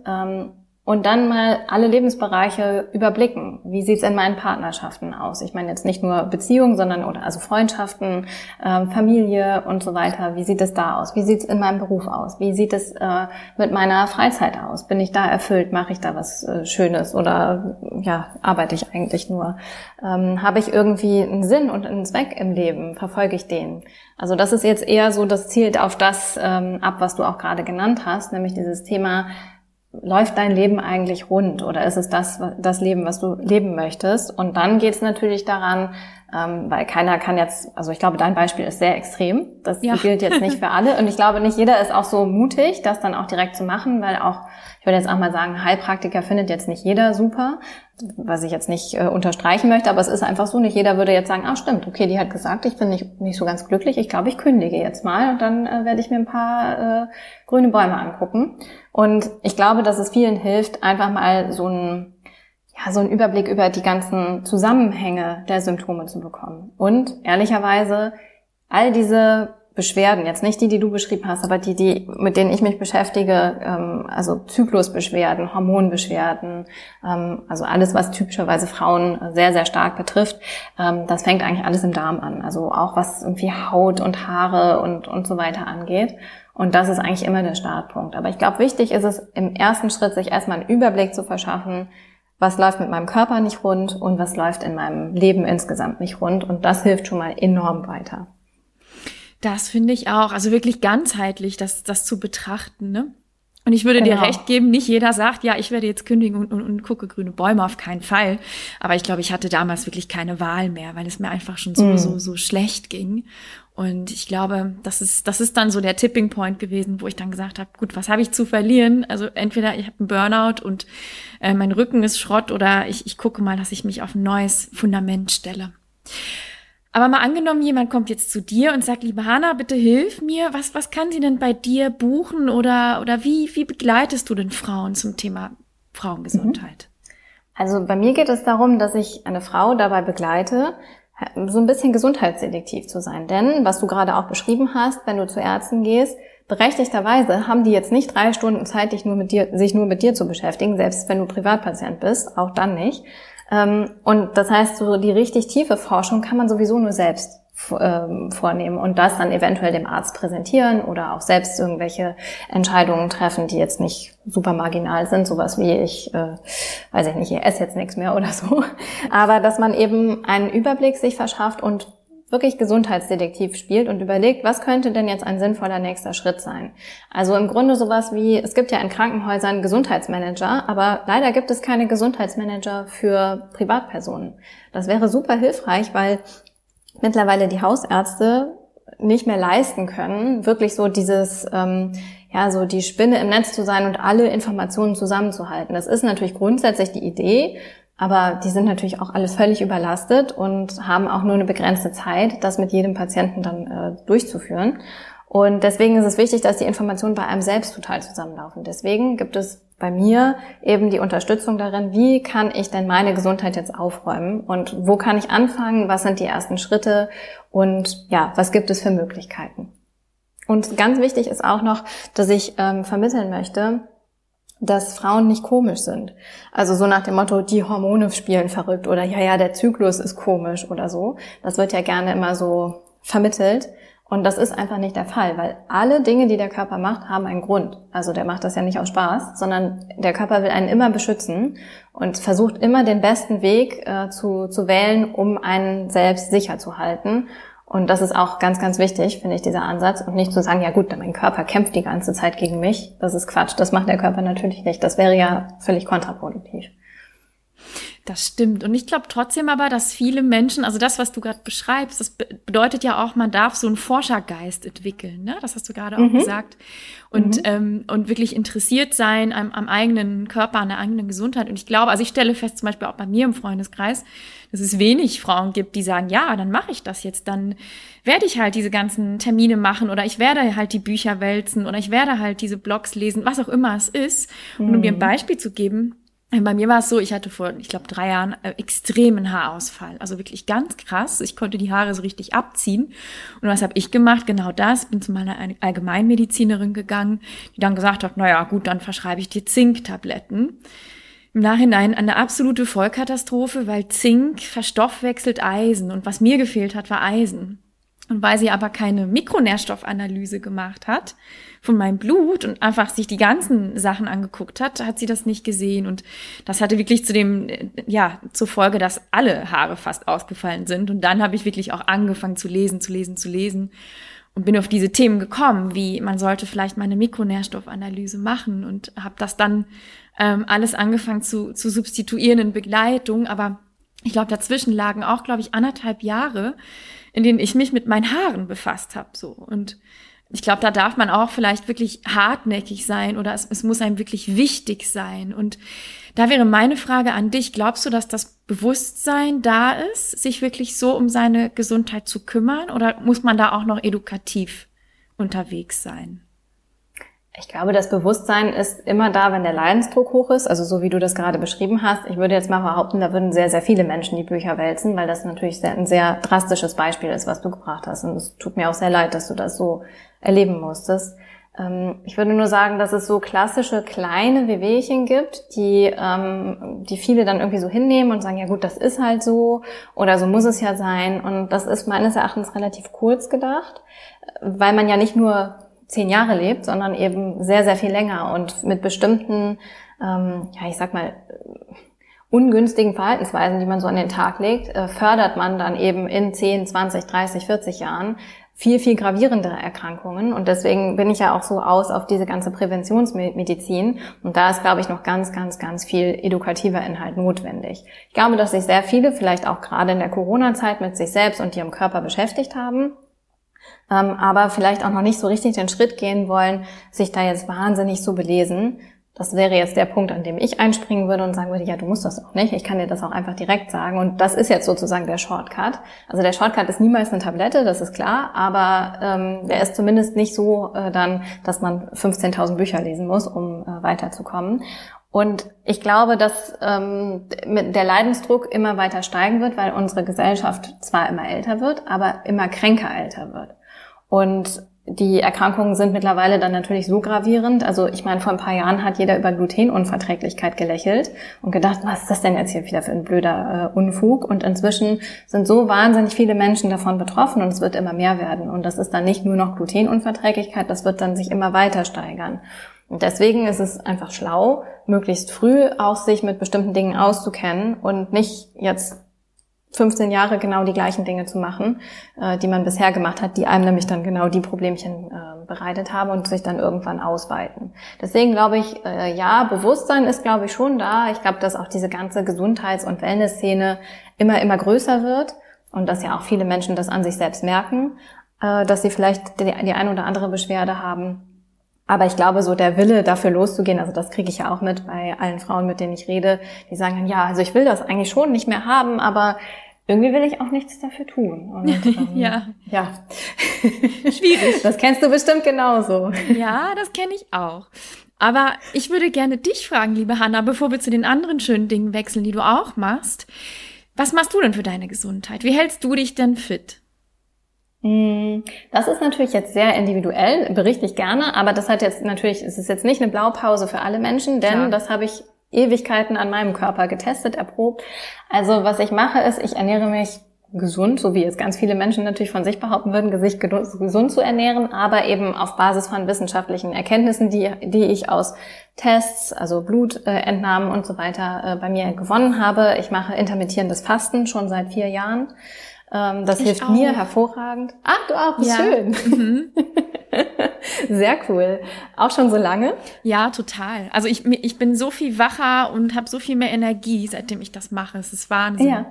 Ähm, und dann mal alle Lebensbereiche überblicken. Wie sieht's in meinen Partnerschaften aus? Ich meine jetzt nicht nur Beziehungen, sondern oder also Freundschaften, äh, Familie und so weiter. Wie sieht es da aus? Wie sieht's in meinem Beruf aus? Wie sieht es äh, mit meiner Freizeit aus? Bin ich da erfüllt? Mache ich da was äh, Schönes oder ja arbeite ich eigentlich nur? Ähm, Habe ich irgendwie einen Sinn und einen Zweck im Leben? Verfolge ich den? Also das ist jetzt eher so, das zielt auf das ähm, ab, was du auch gerade genannt hast, nämlich dieses Thema läuft dein Leben eigentlich rund oder ist es das, das Leben, was du leben möchtest? Und dann geht es natürlich daran, ähm, weil keiner kann jetzt, also ich glaube, dein Beispiel ist sehr extrem. Das ja. gilt jetzt nicht für alle. Und ich glaube, nicht jeder ist auch so mutig, das dann auch direkt zu machen, weil auch, ich würde jetzt auch mal sagen, Heilpraktiker findet jetzt nicht jeder super, was ich jetzt nicht äh, unterstreichen möchte, aber es ist einfach so, nicht jeder würde jetzt sagen, ah stimmt, okay, die hat gesagt, ich bin nicht, nicht so ganz glücklich, ich glaube, ich kündige jetzt mal und dann äh, werde ich mir ein paar äh, grüne Bäume angucken. Und ich glaube, dass es vielen hilft, einfach mal so ein ja, so einen Überblick über die ganzen Zusammenhänge der Symptome zu bekommen. Und ehrlicherweise all diese Beschwerden, jetzt nicht die, die du beschrieben hast, aber die, die mit denen ich mich beschäftige, ähm, also Zyklusbeschwerden, Hormonbeschwerden, ähm, also alles, was typischerweise Frauen sehr, sehr stark betrifft, ähm, das fängt eigentlich alles im Darm an. Also auch was irgendwie Haut und Haare und, und so weiter angeht. Und das ist eigentlich immer der Startpunkt. Aber ich glaube, wichtig ist es im ersten Schritt, sich erstmal einen Überblick zu verschaffen, was läuft mit meinem Körper nicht rund und was läuft in meinem Leben insgesamt nicht rund. Und das hilft schon mal enorm weiter. Das finde ich auch. Also wirklich ganzheitlich, das, das zu betrachten. Ne? Und ich würde genau. dir recht geben, nicht jeder sagt, ja, ich werde jetzt kündigen und, und, und gucke grüne Bäume, auf keinen Fall. Aber ich glaube, ich hatte damals wirklich keine Wahl mehr, weil es mir einfach schon so, mm. so, so schlecht ging. Und ich glaube, das ist, das ist dann so der Tipping Point gewesen, wo ich dann gesagt habe, gut, was habe ich zu verlieren? Also entweder ich habe einen Burnout und äh, mein Rücken ist Schrott oder ich, ich gucke mal, dass ich mich auf ein neues Fundament stelle. Aber mal angenommen, jemand kommt jetzt zu dir und sagt, liebe Hanna, bitte hilf mir. Was, was kann sie denn bei dir buchen oder, oder wie, wie begleitest du denn Frauen zum Thema Frauengesundheit? Mhm. Also bei mir geht es darum, dass ich eine Frau dabei begleite, so ein bisschen gesundheitsselektiv zu sein. Denn, was du gerade auch beschrieben hast, wenn du zu Ärzten gehst, berechtigterweise haben die jetzt nicht drei Stunden Zeit, dich nur mit dir, sich nur mit dir zu beschäftigen, selbst wenn du Privatpatient bist, auch dann nicht. Ähm, und das heißt, so die richtig tiefe Forschung kann man sowieso nur selbst ähm, vornehmen und das dann eventuell dem Arzt präsentieren oder auch selbst irgendwelche Entscheidungen treffen, die jetzt nicht super marginal sind, sowas wie ich, äh, weiß ich nicht, ich esse jetzt nichts mehr oder so. Aber dass man eben einen Überblick sich verschafft und wirklich Gesundheitsdetektiv spielt und überlegt, was könnte denn jetzt ein sinnvoller nächster Schritt sein. Also im Grunde sowas wie, es gibt ja in Krankenhäusern Gesundheitsmanager, aber leider gibt es keine Gesundheitsmanager für Privatpersonen. Das wäre super hilfreich, weil mittlerweile die Hausärzte nicht mehr leisten können, wirklich so dieses, ähm, ja, so die Spinne im Netz zu sein und alle Informationen zusammenzuhalten. Das ist natürlich grundsätzlich die Idee, aber die sind natürlich auch alles völlig überlastet und haben auch nur eine begrenzte Zeit, das mit jedem Patienten dann äh, durchzuführen. Und deswegen ist es wichtig, dass die Informationen bei einem selbst total zusammenlaufen. Deswegen gibt es bei mir eben die Unterstützung darin, wie kann ich denn meine Gesundheit jetzt aufräumen und wo kann ich anfangen, was sind die ersten Schritte und ja, was gibt es für Möglichkeiten. Und ganz wichtig ist auch noch, dass ich ähm, vermitteln möchte, dass Frauen nicht komisch sind. Also so nach dem Motto, die Hormone spielen verrückt oder ja, ja, der Zyklus ist komisch oder so. Das wird ja gerne immer so vermittelt. Und das ist einfach nicht der Fall, weil alle Dinge, die der Körper macht, haben einen Grund. Also der macht das ja nicht aus Spaß, sondern der Körper will einen immer beschützen und versucht immer den besten Weg äh, zu, zu wählen, um einen selbst sicher zu halten. Und das ist auch ganz, ganz wichtig, finde ich, dieser Ansatz. Und nicht zu sagen, ja gut, mein Körper kämpft die ganze Zeit gegen mich. Das ist Quatsch. Das macht der Körper natürlich nicht. Das wäre ja völlig kontraproduktiv. Das stimmt. Und ich glaube trotzdem aber, dass viele Menschen, also das, was du gerade beschreibst, das bedeutet ja auch, man darf so einen Forschergeist entwickeln. Ne? Das hast du gerade mhm. auch gesagt. Und, mhm. ähm, und wirklich interessiert sein am, am eigenen Körper, an der eigenen Gesundheit. Und ich glaube, also ich stelle fest, zum Beispiel auch bei mir im Freundeskreis, dass es wenig Frauen gibt, die sagen, ja, dann mache ich das jetzt, dann werde ich halt diese ganzen Termine machen oder ich werde halt die Bücher wälzen oder ich werde halt diese Blogs lesen, was auch immer es ist. Und um dir ein mhm. Beispiel zu geben, bei mir war es so, ich hatte vor, ich glaube, drei Jahren äh, extremen Haarausfall. Also wirklich ganz krass. Ich konnte die Haare so richtig abziehen. Und was habe ich gemacht? Genau das. Bin zu meiner Allgemeinmedizinerin gegangen, die dann gesagt hat, naja, gut, dann verschreibe ich dir Zinktabletten. Im Nachhinein eine absolute Vollkatastrophe, weil Zink verstoffwechselt Eisen. Und was mir gefehlt hat, war Eisen. Und weil sie aber keine Mikronährstoffanalyse gemacht hat von meinem Blut und einfach sich die ganzen Sachen angeguckt hat, hat sie das nicht gesehen. Und das hatte wirklich zu dem, ja, zur Folge, dass alle Haare fast ausgefallen sind. Und dann habe ich wirklich auch angefangen zu lesen, zu lesen, zu lesen und bin auf diese Themen gekommen, wie man sollte vielleicht mal eine Mikronährstoffanalyse machen und habe das dann ähm, alles angefangen zu, zu substituieren in Begleitung. Aber ich glaube, dazwischen lagen auch, glaube ich, anderthalb Jahre, in denen ich mich mit meinen Haaren befasst habe. So. Und ich glaube, da darf man auch vielleicht wirklich hartnäckig sein oder es, es muss einem wirklich wichtig sein. Und da wäre meine Frage an dich, glaubst du, dass das Bewusstsein da ist, sich wirklich so um seine Gesundheit zu kümmern oder muss man da auch noch edukativ unterwegs sein? Ich glaube, das Bewusstsein ist immer da, wenn der Leidensdruck hoch ist. Also so wie du das gerade beschrieben hast. Ich würde jetzt mal behaupten, da würden sehr, sehr viele Menschen die Bücher wälzen, weil das natürlich sehr, ein sehr drastisches Beispiel ist, was du gebracht hast. Und es tut mir auch sehr leid, dass du das so erleben musstest. Ähm, ich würde nur sagen, dass es so klassische kleine Wehwehchen gibt, die, ähm, die viele dann irgendwie so hinnehmen und sagen, ja gut, das ist halt so oder so muss es ja sein. Und das ist meines Erachtens relativ kurz gedacht, weil man ja nicht nur zehn Jahre lebt, sondern eben sehr, sehr viel länger und mit bestimmten, ähm, ja, ich sag mal, ungünstigen Verhaltensweisen, die man so an den Tag legt, äh, fördert man dann eben in 10, 20, 30, 40 Jahren viel, viel gravierende Erkrankungen. Und deswegen bin ich ja auch so aus auf diese ganze Präventionsmedizin. Und da ist, glaube ich, noch ganz, ganz, ganz viel edukativer Inhalt notwendig. Ich glaube, dass sich sehr viele vielleicht auch gerade in der Corona-Zeit mit sich selbst und ihrem Körper beschäftigt haben aber vielleicht auch noch nicht so richtig den Schritt gehen wollen, sich da jetzt wahnsinnig zu belesen. Das wäre jetzt der Punkt, an dem ich einspringen würde und sagen würde, ja, du musst das auch nicht. Ich kann dir das auch einfach direkt sagen. Und das ist jetzt sozusagen der Shortcut. Also der Shortcut ist niemals eine Tablette, das ist klar, aber ähm, der ist zumindest nicht so äh, dann, dass man 15.000 Bücher lesen muss, um äh, weiterzukommen. Und ich glaube, dass ähm, der Leidensdruck immer weiter steigen wird, weil unsere Gesellschaft zwar immer älter wird, aber immer kränker älter wird. Und die Erkrankungen sind mittlerweile dann natürlich so gravierend. Also ich meine, vor ein paar Jahren hat jeder über Glutenunverträglichkeit gelächelt und gedacht, was ist das denn jetzt hier wieder für ein blöder äh, Unfug? Und inzwischen sind so wahnsinnig viele Menschen davon betroffen und es wird immer mehr werden. Und das ist dann nicht nur noch Glutenunverträglichkeit, das wird dann sich immer weiter steigern. Und deswegen ist es einfach schlau, möglichst früh auch sich mit bestimmten Dingen auszukennen und nicht jetzt 15 Jahre genau die gleichen Dinge zu machen, äh, die man bisher gemacht hat, die einem nämlich dann genau die Problemchen äh, bereitet haben und sich dann irgendwann ausweiten. Deswegen glaube ich, äh, ja, Bewusstsein ist, glaube ich, schon da. Ich glaube, dass auch diese ganze Gesundheits- und Wellness-Szene immer, immer größer wird und dass ja auch viele Menschen das an sich selbst merken, äh, dass sie vielleicht die, die eine oder andere Beschwerde haben. Aber ich glaube, so der Wille dafür loszugehen, also das kriege ich ja auch mit bei allen Frauen, mit denen ich rede, die sagen dann, ja, also ich will das eigentlich schon nicht mehr haben, aber irgendwie will ich auch nichts dafür tun. Und, ähm, ja. Ja. Schwierig. Das kennst du bestimmt genauso. Ja, das kenne ich auch. Aber ich würde gerne dich fragen, liebe Hanna, bevor wir zu den anderen schönen Dingen wechseln, die du auch machst. Was machst du denn für deine Gesundheit? Wie hältst du dich denn fit? Hm, das ist natürlich jetzt sehr individuell, berichte ich gerne, aber das hat jetzt natürlich, es ist jetzt nicht eine Blaupause für alle Menschen, denn Klar. das habe ich Ewigkeiten an meinem Körper getestet, erprobt. Also was ich mache ist, ich ernähre mich gesund, so wie jetzt ganz viele Menschen natürlich von sich behaupten würden, sich gesund zu ernähren, aber eben auf Basis von wissenschaftlichen Erkenntnissen, die, die ich aus Tests, also Blutentnahmen und so weiter äh, bei mir gewonnen habe. Ich mache intermittierendes Fasten schon seit vier Jahren. Ähm, das Ich hilft auch. mir hervorragend. Ach, du auch, Ja. schön. Mhm. Sehr cool. Auch schon so lange? Ja, total. Also ich, ich bin so viel wacher und habe so viel mehr Energie, seitdem ich das mache. Es ist Wahnsinn. Ja.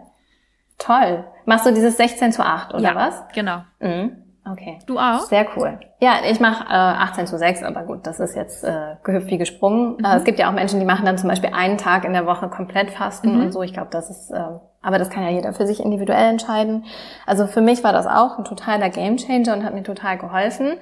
Toll. Machst du dieses 16 zu 8 oder ja was? Genau. Mhm. Okay. Du auch? Sehr cool. Ja, ich mache äh, 18 zu 6, aber gut, das ist jetzt äh, gehüpft wie gesprungen. Äh, es gibt ja auch Menschen, die machen dann zum Beispiel einen Tag in der Woche komplett Fasten Mhm. und so. Ich glaube, das ist, äh, aber das kann ja jeder für sich individuell entscheiden. Also für mich war das auch ein totaler Gamechanger und hat mir total geholfen.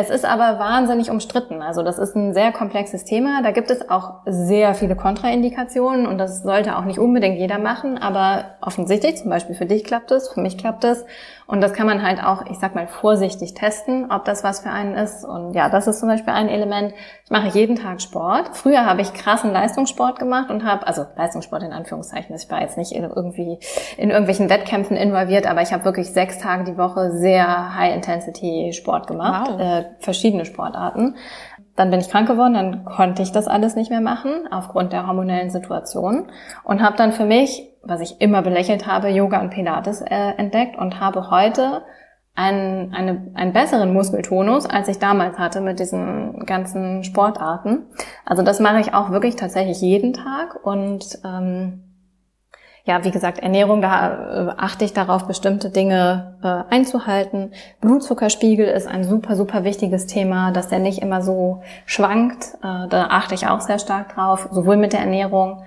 Es ist aber wahnsinnig umstritten. Also das ist ein sehr komplexes Thema. Da gibt es auch sehr viele Kontraindikationen und das sollte auch nicht unbedingt jeder machen. Aber offensichtlich, zum Beispiel für dich klappt es, für mich klappt es. Und das kann man halt auch, ich sag mal, vorsichtig testen, ob das was für einen ist. Und ja, das ist zum Beispiel ein Element. Ich mache jeden Tag Sport. Früher habe ich krassen Leistungssport gemacht und habe, also Leistungssport in Anführungszeichen, ich war jetzt nicht in irgendwie in irgendwelchen Wettkämpfen involviert, aber ich habe wirklich sechs Tage die Woche sehr High-Intensity-Sport gemacht, Wow. äh, verschiedene Sportarten. Dann bin ich krank geworden, dann konnte ich das alles nicht mehr machen aufgrund der hormonellen Situation und habe dann für mich, was ich immer belächelt habe, Yoga und Pilates äh, entdeckt und habe heute einen, eine, einen besseren Muskeltonus, als ich damals hatte mit diesen ganzen Sportarten. Also das mache ich auch wirklich tatsächlich jeden Tag und ähm, ja, wie gesagt, Ernährung, da äh, achte ich darauf, bestimmte Dinge äh, einzuhalten. Blutzuckerspiegel ist ein super, super wichtiges Thema, dass der nicht immer so schwankt. Äh, da achte ich auch sehr stark drauf, sowohl mit der Ernährung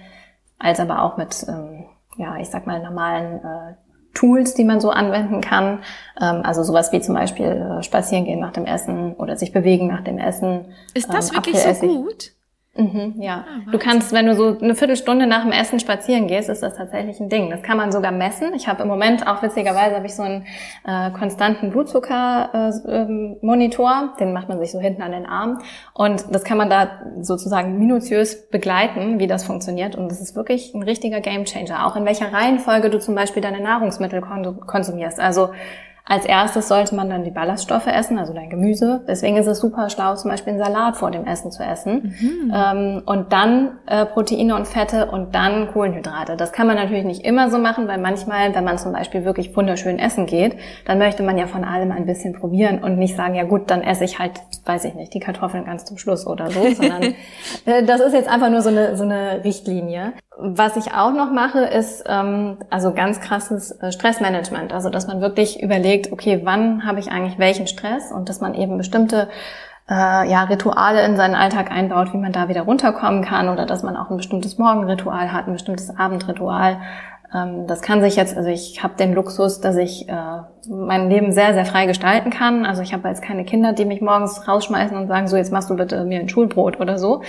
als aber auch mit, ähm, ja, ich sag mal, normalen äh, Tools, die man so anwenden kann. Ähm, also sowas wie zum Beispiel äh, spazieren gehen nach dem Essen oder sich bewegen nach dem Essen. Ist das Ähm, wirklich so gut? Mhm, ja. Ah, du kannst, wenn du so eine Viertelstunde nach dem Essen spazieren gehst, ist das tatsächlich ein Ding. Das kann man sogar messen. Ich habe im Moment auch witzigerweise habe ich so einen äh, konstanten Blutzucker-Monitor, äh, ähm, Monitor. den macht man sich so hinten an den Arm und das kann man da sozusagen minutiös begleiten, wie das funktioniert und das ist wirklich ein richtiger Gamechanger. Auch in welcher Reihenfolge du zum Beispiel deine Nahrungsmittel kon konsumierst. Also als erstes sollte man dann die Ballaststoffe essen, also dein Gemüse. Deswegen ist es super schlau, zum Beispiel einen Salat vor dem Essen zu essen. Ähm, und dann äh, Proteine und Fette und dann Kohlenhydrate. Das kann man natürlich nicht immer so machen, weil manchmal, wenn man zum Beispiel wirklich wunderschön essen geht, dann möchte man ja von allem ein bisschen probieren und nicht sagen, ja gut, dann esse ich halt, weiß ich nicht, die Kartoffeln ganz zum Schluss oder so, sondern äh, das ist jetzt einfach nur so eine, so eine Richtlinie. Was ich auch noch mache, ist ähm, also ganz krasses äh, Stressmanagement. Also dass man wirklich überlegt, okay, wann habe ich eigentlich welchen Stress und dass man eben bestimmte äh, ja, Rituale in seinen Alltag einbaut, wie man da wieder runterkommen kann oder dass man auch ein bestimmtes Morgenritual hat, ein bestimmtes Abendritual. Ähm, das kann sich jetzt, also ich habe den Luxus, dass ich äh, mein Leben sehr, sehr frei gestalten kann. Also ich habe jetzt keine Kinder, die mich morgens rausschmeißen und sagen, so jetzt machst du bitte mir ein Schulbrot oder so.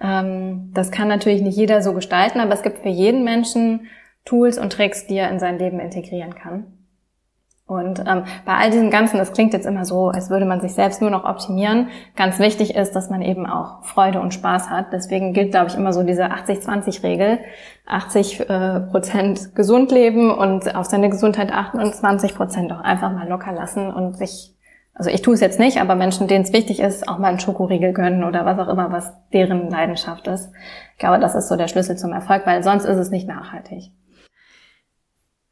Ähm, das kann natürlich nicht jeder so gestalten, aber es gibt für jeden Menschen Tools und Tricks, die er in sein Leben integrieren kann. Und ähm, bei all diesem Ganzen, das klingt jetzt immer so, als würde man sich selbst nur noch optimieren. Ganz wichtig ist, dass man eben auch Freude und Spaß hat. Deswegen gilt, glaube ich, immer so diese 80-20-Regel. 80 äh, Prozent gesund leben und auf seine Gesundheit achten und 20 Prozent auch einfach mal locker lassen und sich, also ich tue es jetzt nicht, aber Menschen, denen es wichtig ist, auch mal einen Schokoriegel gönnen oder was auch immer, was deren Leidenschaft ist. Ich glaube, das ist so der Schlüssel zum Erfolg, weil sonst ist es nicht nachhaltig.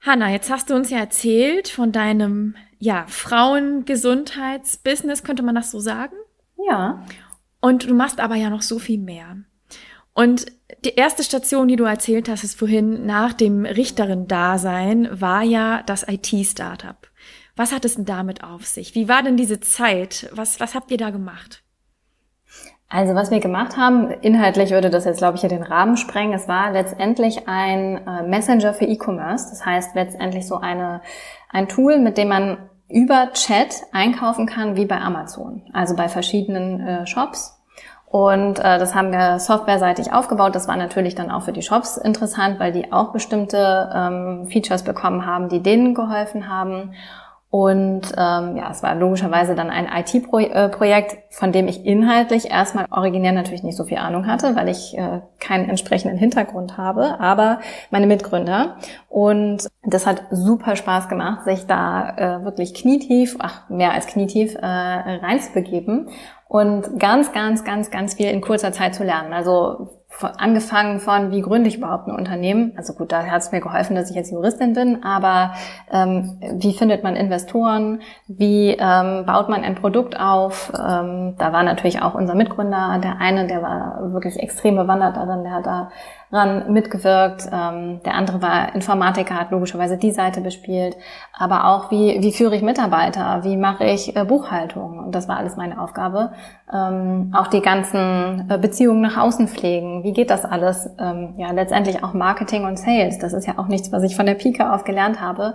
Hanna, jetzt hast du uns ja erzählt von deinem ja, Frauengesundheitsbusiness, könnte man das so sagen? Ja. Und du machst aber ja noch so viel mehr. Und die erste Station, die du erzählt hast, ist vorhin nach dem Richterin-Dasein, war ja das IT-Startup. Was hat es denn damit auf sich? Wie war denn diese Zeit? Was, was habt ihr da gemacht? Also was wir gemacht haben, inhaltlich würde das jetzt, glaube ich, hier den Rahmen sprengen. Es war letztendlich ein äh, Messenger für E-Commerce. Das heißt letztendlich so eine, ein Tool, mit dem man über Chat einkaufen kann, wie bei Amazon. Also bei verschiedenen äh, Shops. Und äh, das haben wir softwareseitig aufgebaut. Das war natürlich dann auch für die Shops interessant, weil die auch bestimmte ähm, Features bekommen haben, die denen geholfen haben. Und ähm, ja, es war logischerweise dann ein IT-Projekt, von dem ich inhaltlich erstmal originär natürlich nicht so viel Ahnung hatte, weil ich äh, keinen entsprechenden Hintergrund habe, aber meine Mitgründer. Und das hat super Spaß gemacht, sich da äh, wirklich knietief, ach mehr als knietief, äh, reinzubegeben und ganz, ganz, ganz, ganz viel in kurzer Zeit zu lernen. Also angefangen von, wie gründe ich überhaupt ein Unternehmen? Also gut, da hat es mir geholfen, dass ich jetzt Juristin bin, aber ähm, wie findet man Investoren? Wie ähm, baut man ein Produkt auf? Ähm, da war natürlich auch unser Mitgründer, der eine, der war wirklich extrem bewandert darin, der hat da ran mitgewirkt. Ähm, der andere war Informatiker, hat logischerweise die Seite bespielt. Aber auch, wie, wie führe ich Mitarbeiter? Wie mache ich äh, Buchhaltung? Und das war alles meine Aufgabe. Ähm, auch die ganzen äh, Beziehungen nach außen pflegen. Wie geht das alles? Ähm, ja, letztendlich auch Marketing und Sales. Das ist ja auch nichts, was ich von der Pike auf gelernt habe.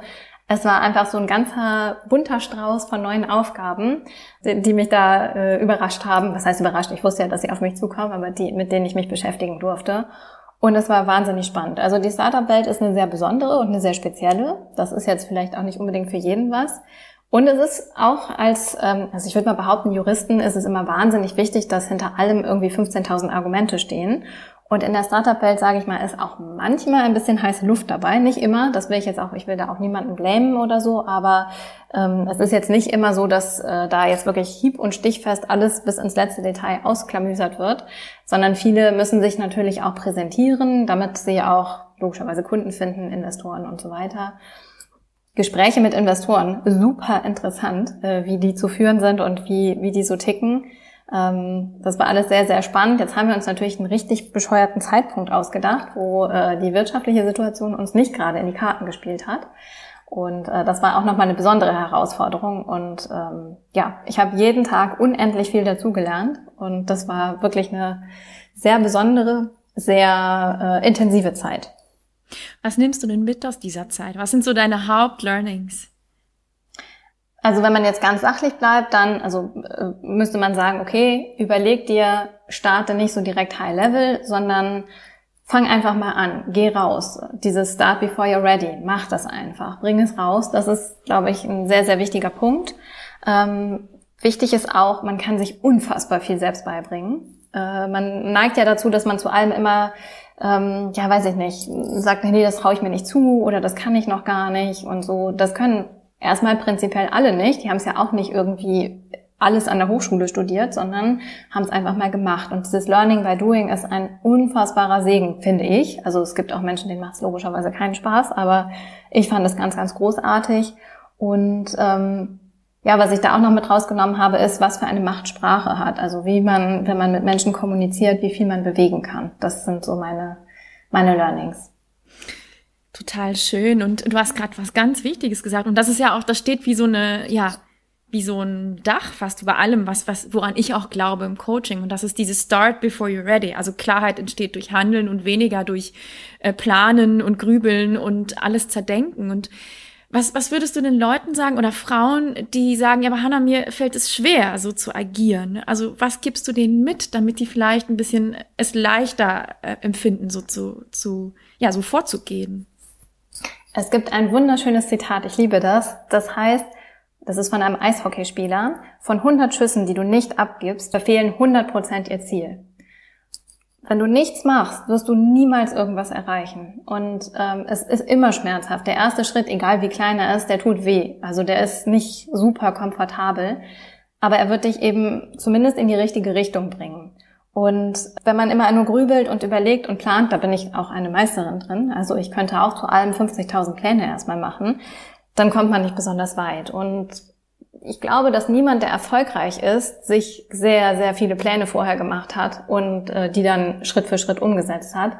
Es war einfach so ein ganzer bunter Strauß von neuen Aufgaben, die, mich da äh, überrascht haben. Was heißt überrascht? Ich wusste ja, dass sie auf mich zukommen, aber die, mit denen ich mich beschäftigen durfte. Und es war wahnsinnig spannend. Also die Startup-Welt ist eine sehr besondere und eine sehr spezielle. Das ist jetzt vielleicht auch nicht unbedingt für jeden was. Und es ist auch als, ähm, also ich würde mal behaupten, Juristen ist es immer wahnsinnig wichtig, dass hinter allem irgendwie 15.000 Argumente stehen. Und in der Startup-Welt, sage ich mal, ist auch manchmal ein bisschen heiße Luft dabei. Nicht immer, das will ich jetzt auch, ich will da auch niemanden blamen oder so, aber ähm, es ist jetzt nicht immer so, dass äh, da jetzt wirklich hieb- und stichfest alles bis ins letzte Detail ausklamüsert wird, sondern viele müssen sich natürlich auch präsentieren, damit sie auch logischerweise Kunden finden, Investoren und so weiter. Gespräche mit Investoren, super interessant, äh, wie die zu führen sind und wie, wie die so ticken. Ähm, das war alles sehr, sehr spannend. Jetzt haben wir uns natürlich einen richtig bescheuerten Zeitpunkt ausgedacht, wo äh, die wirtschaftliche Situation uns nicht gerade in die Karten gespielt hat. Und äh, das war auch nochmal eine besondere Herausforderung. Und ähm, ja, ich habe jeden Tag unendlich viel dazugelernt. Und das war wirklich eine sehr besondere, sehr äh, intensive Zeit. Was nimmst du denn mit aus dieser Zeit? Was sind so deine Hauptlearnings? Also wenn man jetzt ganz sachlich bleibt, dann also äh, müsste man sagen, okay, überleg dir, starte nicht so direkt High Level, sondern fang einfach mal an, geh raus. Dieses Start before you're ready, mach das einfach, bring es raus. Das ist, glaube ich, ein sehr, sehr wichtiger Punkt. Ähm, wichtig ist auch, man kann sich unfassbar viel selbst beibringen. Äh, man neigt ja dazu, dass man zu allem immer ähm, ja, weiß ich nicht, sagt, nee, das traue ich mir nicht zu oder das kann ich noch gar nicht und so. Das können erstmal prinzipiell alle nicht. Die haben es ja auch nicht irgendwie alles an der Hochschule studiert, sondern haben es einfach mal gemacht. Und dieses Learning by Doing ist ein unfassbarer Segen, finde ich. Also es gibt auch Menschen, denen macht es logischerweise keinen Spaß, aber ich fand es ganz, ganz großartig. Und ähm, ja, was ich da auch noch mit rausgenommen habe, ist, was für eine Macht Sprache hat. Also wie man, wenn man mit Menschen kommuniziert, wie viel man bewegen kann. Das sind so meine, meine Learnings. Total schön. Und du hast gerade was ganz Wichtiges gesagt. Und das ist ja auch, das steht wie so eine, ja, wie so ein Dach fast über allem, was, was, woran ich auch glaube im Coaching. Und das ist dieses Start before you're ready. Also Klarheit entsteht durch Handeln und weniger durch äh, Planen und Grübeln und alles zerdenken. Und was, was würdest du den Leuten sagen oder Frauen, die sagen, ja, aber Hannah, mir fällt es schwer, so zu agieren? Also was gibst du denen mit, damit die vielleicht ein bisschen es leichter äh, empfinden, so zu, zu, ja, so vorzugehen? Es gibt ein wunderschönes Zitat, ich liebe das. Das heißt, das ist von einem Eishockeyspieler, von 100 Schüssen, die du nicht abgibst, verfehlen 100 Prozent ihr Ziel. Wenn du nichts machst, wirst du niemals irgendwas erreichen. Und ähm, es ist immer schmerzhaft. Der erste Schritt, egal wie klein er ist, der tut weh. Also der ist nicht super komfortabel. Aber er wird dich eben zumindest in die richtige Richtung bringen. Und wenn man immer nur grübelt und überlegt und plant, da bin ich auch eine Meisterin drin. Also ich könnte auch zu allem 50.000 Pläne erstmal machen. Dann kommt man nicht besonders weit. Und ich glaube, dass niemand, der erfolgreich ist, sich sehr, sehr viele Pläne vorher gemacht hat und äh, die dann Schritt für Schritt umgesetzt hat.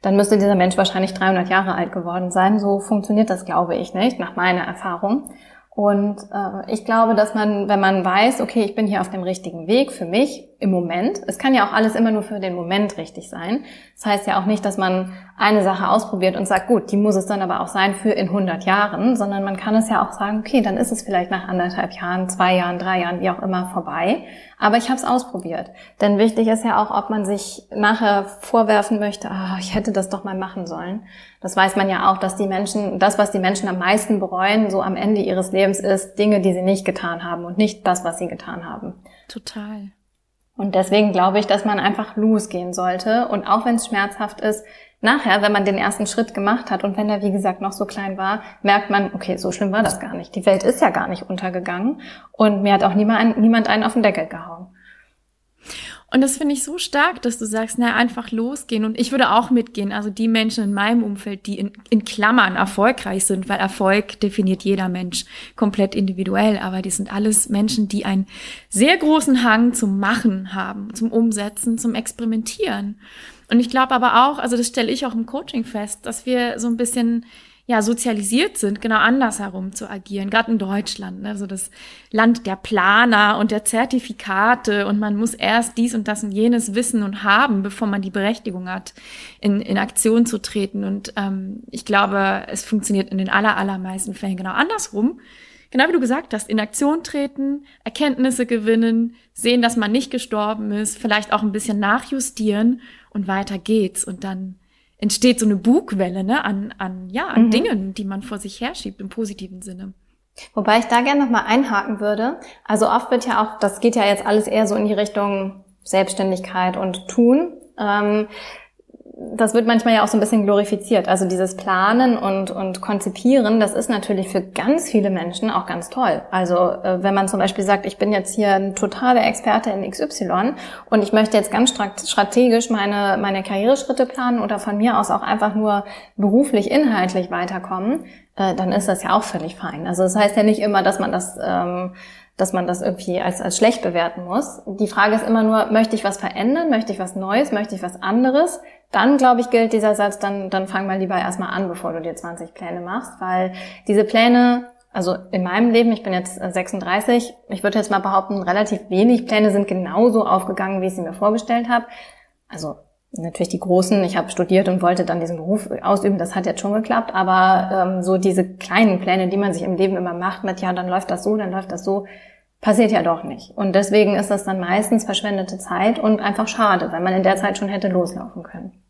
Dann müsste dieser Mensch wahrscheinlich 300 Jahre alt geworden sein. So funktioniert das, glaube ich, nicht, nach meiner Erfahrung. Und äh, ich glaube, dass man, wenn man weiß, okay, ich bin hier auf dem richtigen Weg für mich im Moment, es kann ja auch alles immer nur für den Moment richtig sein. Das heißt ja auch nicht, dass man eine Sache ausprobiert und sagt, gut, die muss es dann aber auch sein für in 100 Jahren, sondern man kann es ja auch sagen, okay, dann ist es vielleicht nach anderthalb Jahren, zwei Jahren, drei Jahren, wie auch immer vorbei. Aber ich habe es ausprobiert. Denn wichtig ist ja auch, ob man sich nachher vorwerfen möchte, oh, ich hätte das doch mal machen sollen. Das weiß man ja auch, dass die Menschen, das, was die Menschen am meisten bereuen, so am Ende ihres Lebens ist, Dinge, die sie nicht getan haben und nicht das, was sie getan haben. Total. Und deswegen glaube ich, dass man einfach losgehen sollte. Und auch wenn es schmerzhaft ist, nachher, wenn man den ersten Schritt gemacht hat und wenn er, wie gesagt, noch so klein war, merkt man, okay, so schlimm war das gar nicht. Die Welt ist ja gar nicht untergegangen und mir hat auch niemand, einen auf den Deckel gehauen. Und das finde ich so stark, dass du sagst, na, einfach losgehen. Und ich würde auch mitgehen. Also die Menschen in meinem Umfeld, die in, in Klammern erfolgreich sind, weil Erfolg definiert jeder Mensch komplett individuell. Aber die sind alles Menschen, die einen sehr großen Hang zum Machen haben, zum Umsetzen, zum Experimentieren. Und ich glaube aber auch, also das stelle ich auch im Coaching fest, dass wir so ein bisschen ja, sozialisiert sind, genau andersherum zu agieren, gerade in Deutschland, ne? so das Land der Planer und der Zertifikate und man muss erst dies und das und jenes wissen und haben, bevor man die Berechtigung hat, in, in Aktion zu treten. Und ähm, ich glaube, es funktioniert in den aller, allermeisten Fällen genau andersrum. Genau wie du gesagt hast, in Aktion treten, Erkenntnisse gewinnen, sehen, dass man nicht gestorben ist, vielleicht auch ein bisschen nachjustieren und weiter geht's und dann entsteht so eine Bugwelle ne, an, an, ja, an mhm. Dingen, die man vor sich herschiebt im positiven Sinne. Wobei ich da gerne nochmal einhaken würde. Also oft wird ja auch, das geht ja jetzt alles eher so in die Richtung Selbstständigkeit und Tun. Ähm, das wird manchmal ja auch so ein bisschen glorifiziert. Also dieses Planen und, und Konzipieren, das ist natürlich für ganz viele Menschen auch ganz toll. Also äh, wenn man zum Beispiel sagt, ich bin jetzt hier ein totaler Experte in XY und ich möchte jetzt ganz strategisch meine, meine Karriereschritte planen oder von mir aus auch einfach nur beruflich, inhaltlich weiterkommen, äh, dann ist das ja auch völlig fein. Also das heißt ja nicht immer, dass man das... Ähm, dass man das irgendwie als, als schlecht bewerten muss. Die Frage ist immer nur, möchte ich was verändern? Möchte ich was Neues? Möchte ich was anderes? Dann, glaube ich, gilt dieser Satz, dann, dann fang mal lieber erstmal an, bevor du dir 20 Pläne machst, weil diese Pläne, also in meinem Leben, ich bin jetzt 36, ich würde jetzt mal behaupten, relativ wenig Pläne sind genauso aufgegangen, wie ich sie mir vorgestellt habe. Also natürlich die großen, ich habe studiert und wollte dann diesen Beruf ausüben, das hat jetzt schon geklappt, aber ähm, so diese kleinen Pläne, die man sich im Leben immer macht, mit ja, dann läuft das so, dann läuft das so, passiert ja doch nicht. Und deswegen ist das dann meistens verschwendete Zeit und einfach schade, weil man in der Zeit schon hätte loslaufen können.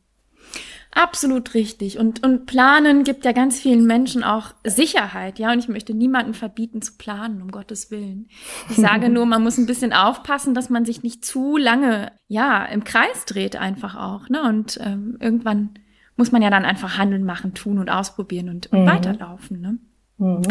Absolut richtig. Und, und planen gibt ja ganz vielen Menschen auch Sicherheit, ja. Und ich möchte niemanden verbieten zu planen, um Gottes Willen. Ich sage nur, man muss ein bisschen aufpassen, dass man sich nicht zu lange, ja, im Kreis dreht einfach auch, ne. Und ähm, irgendwann muss man ja dann einfach handeln, machen, tun und ausprobieren und, und mhm. weiterlaufen, ne. Mhm.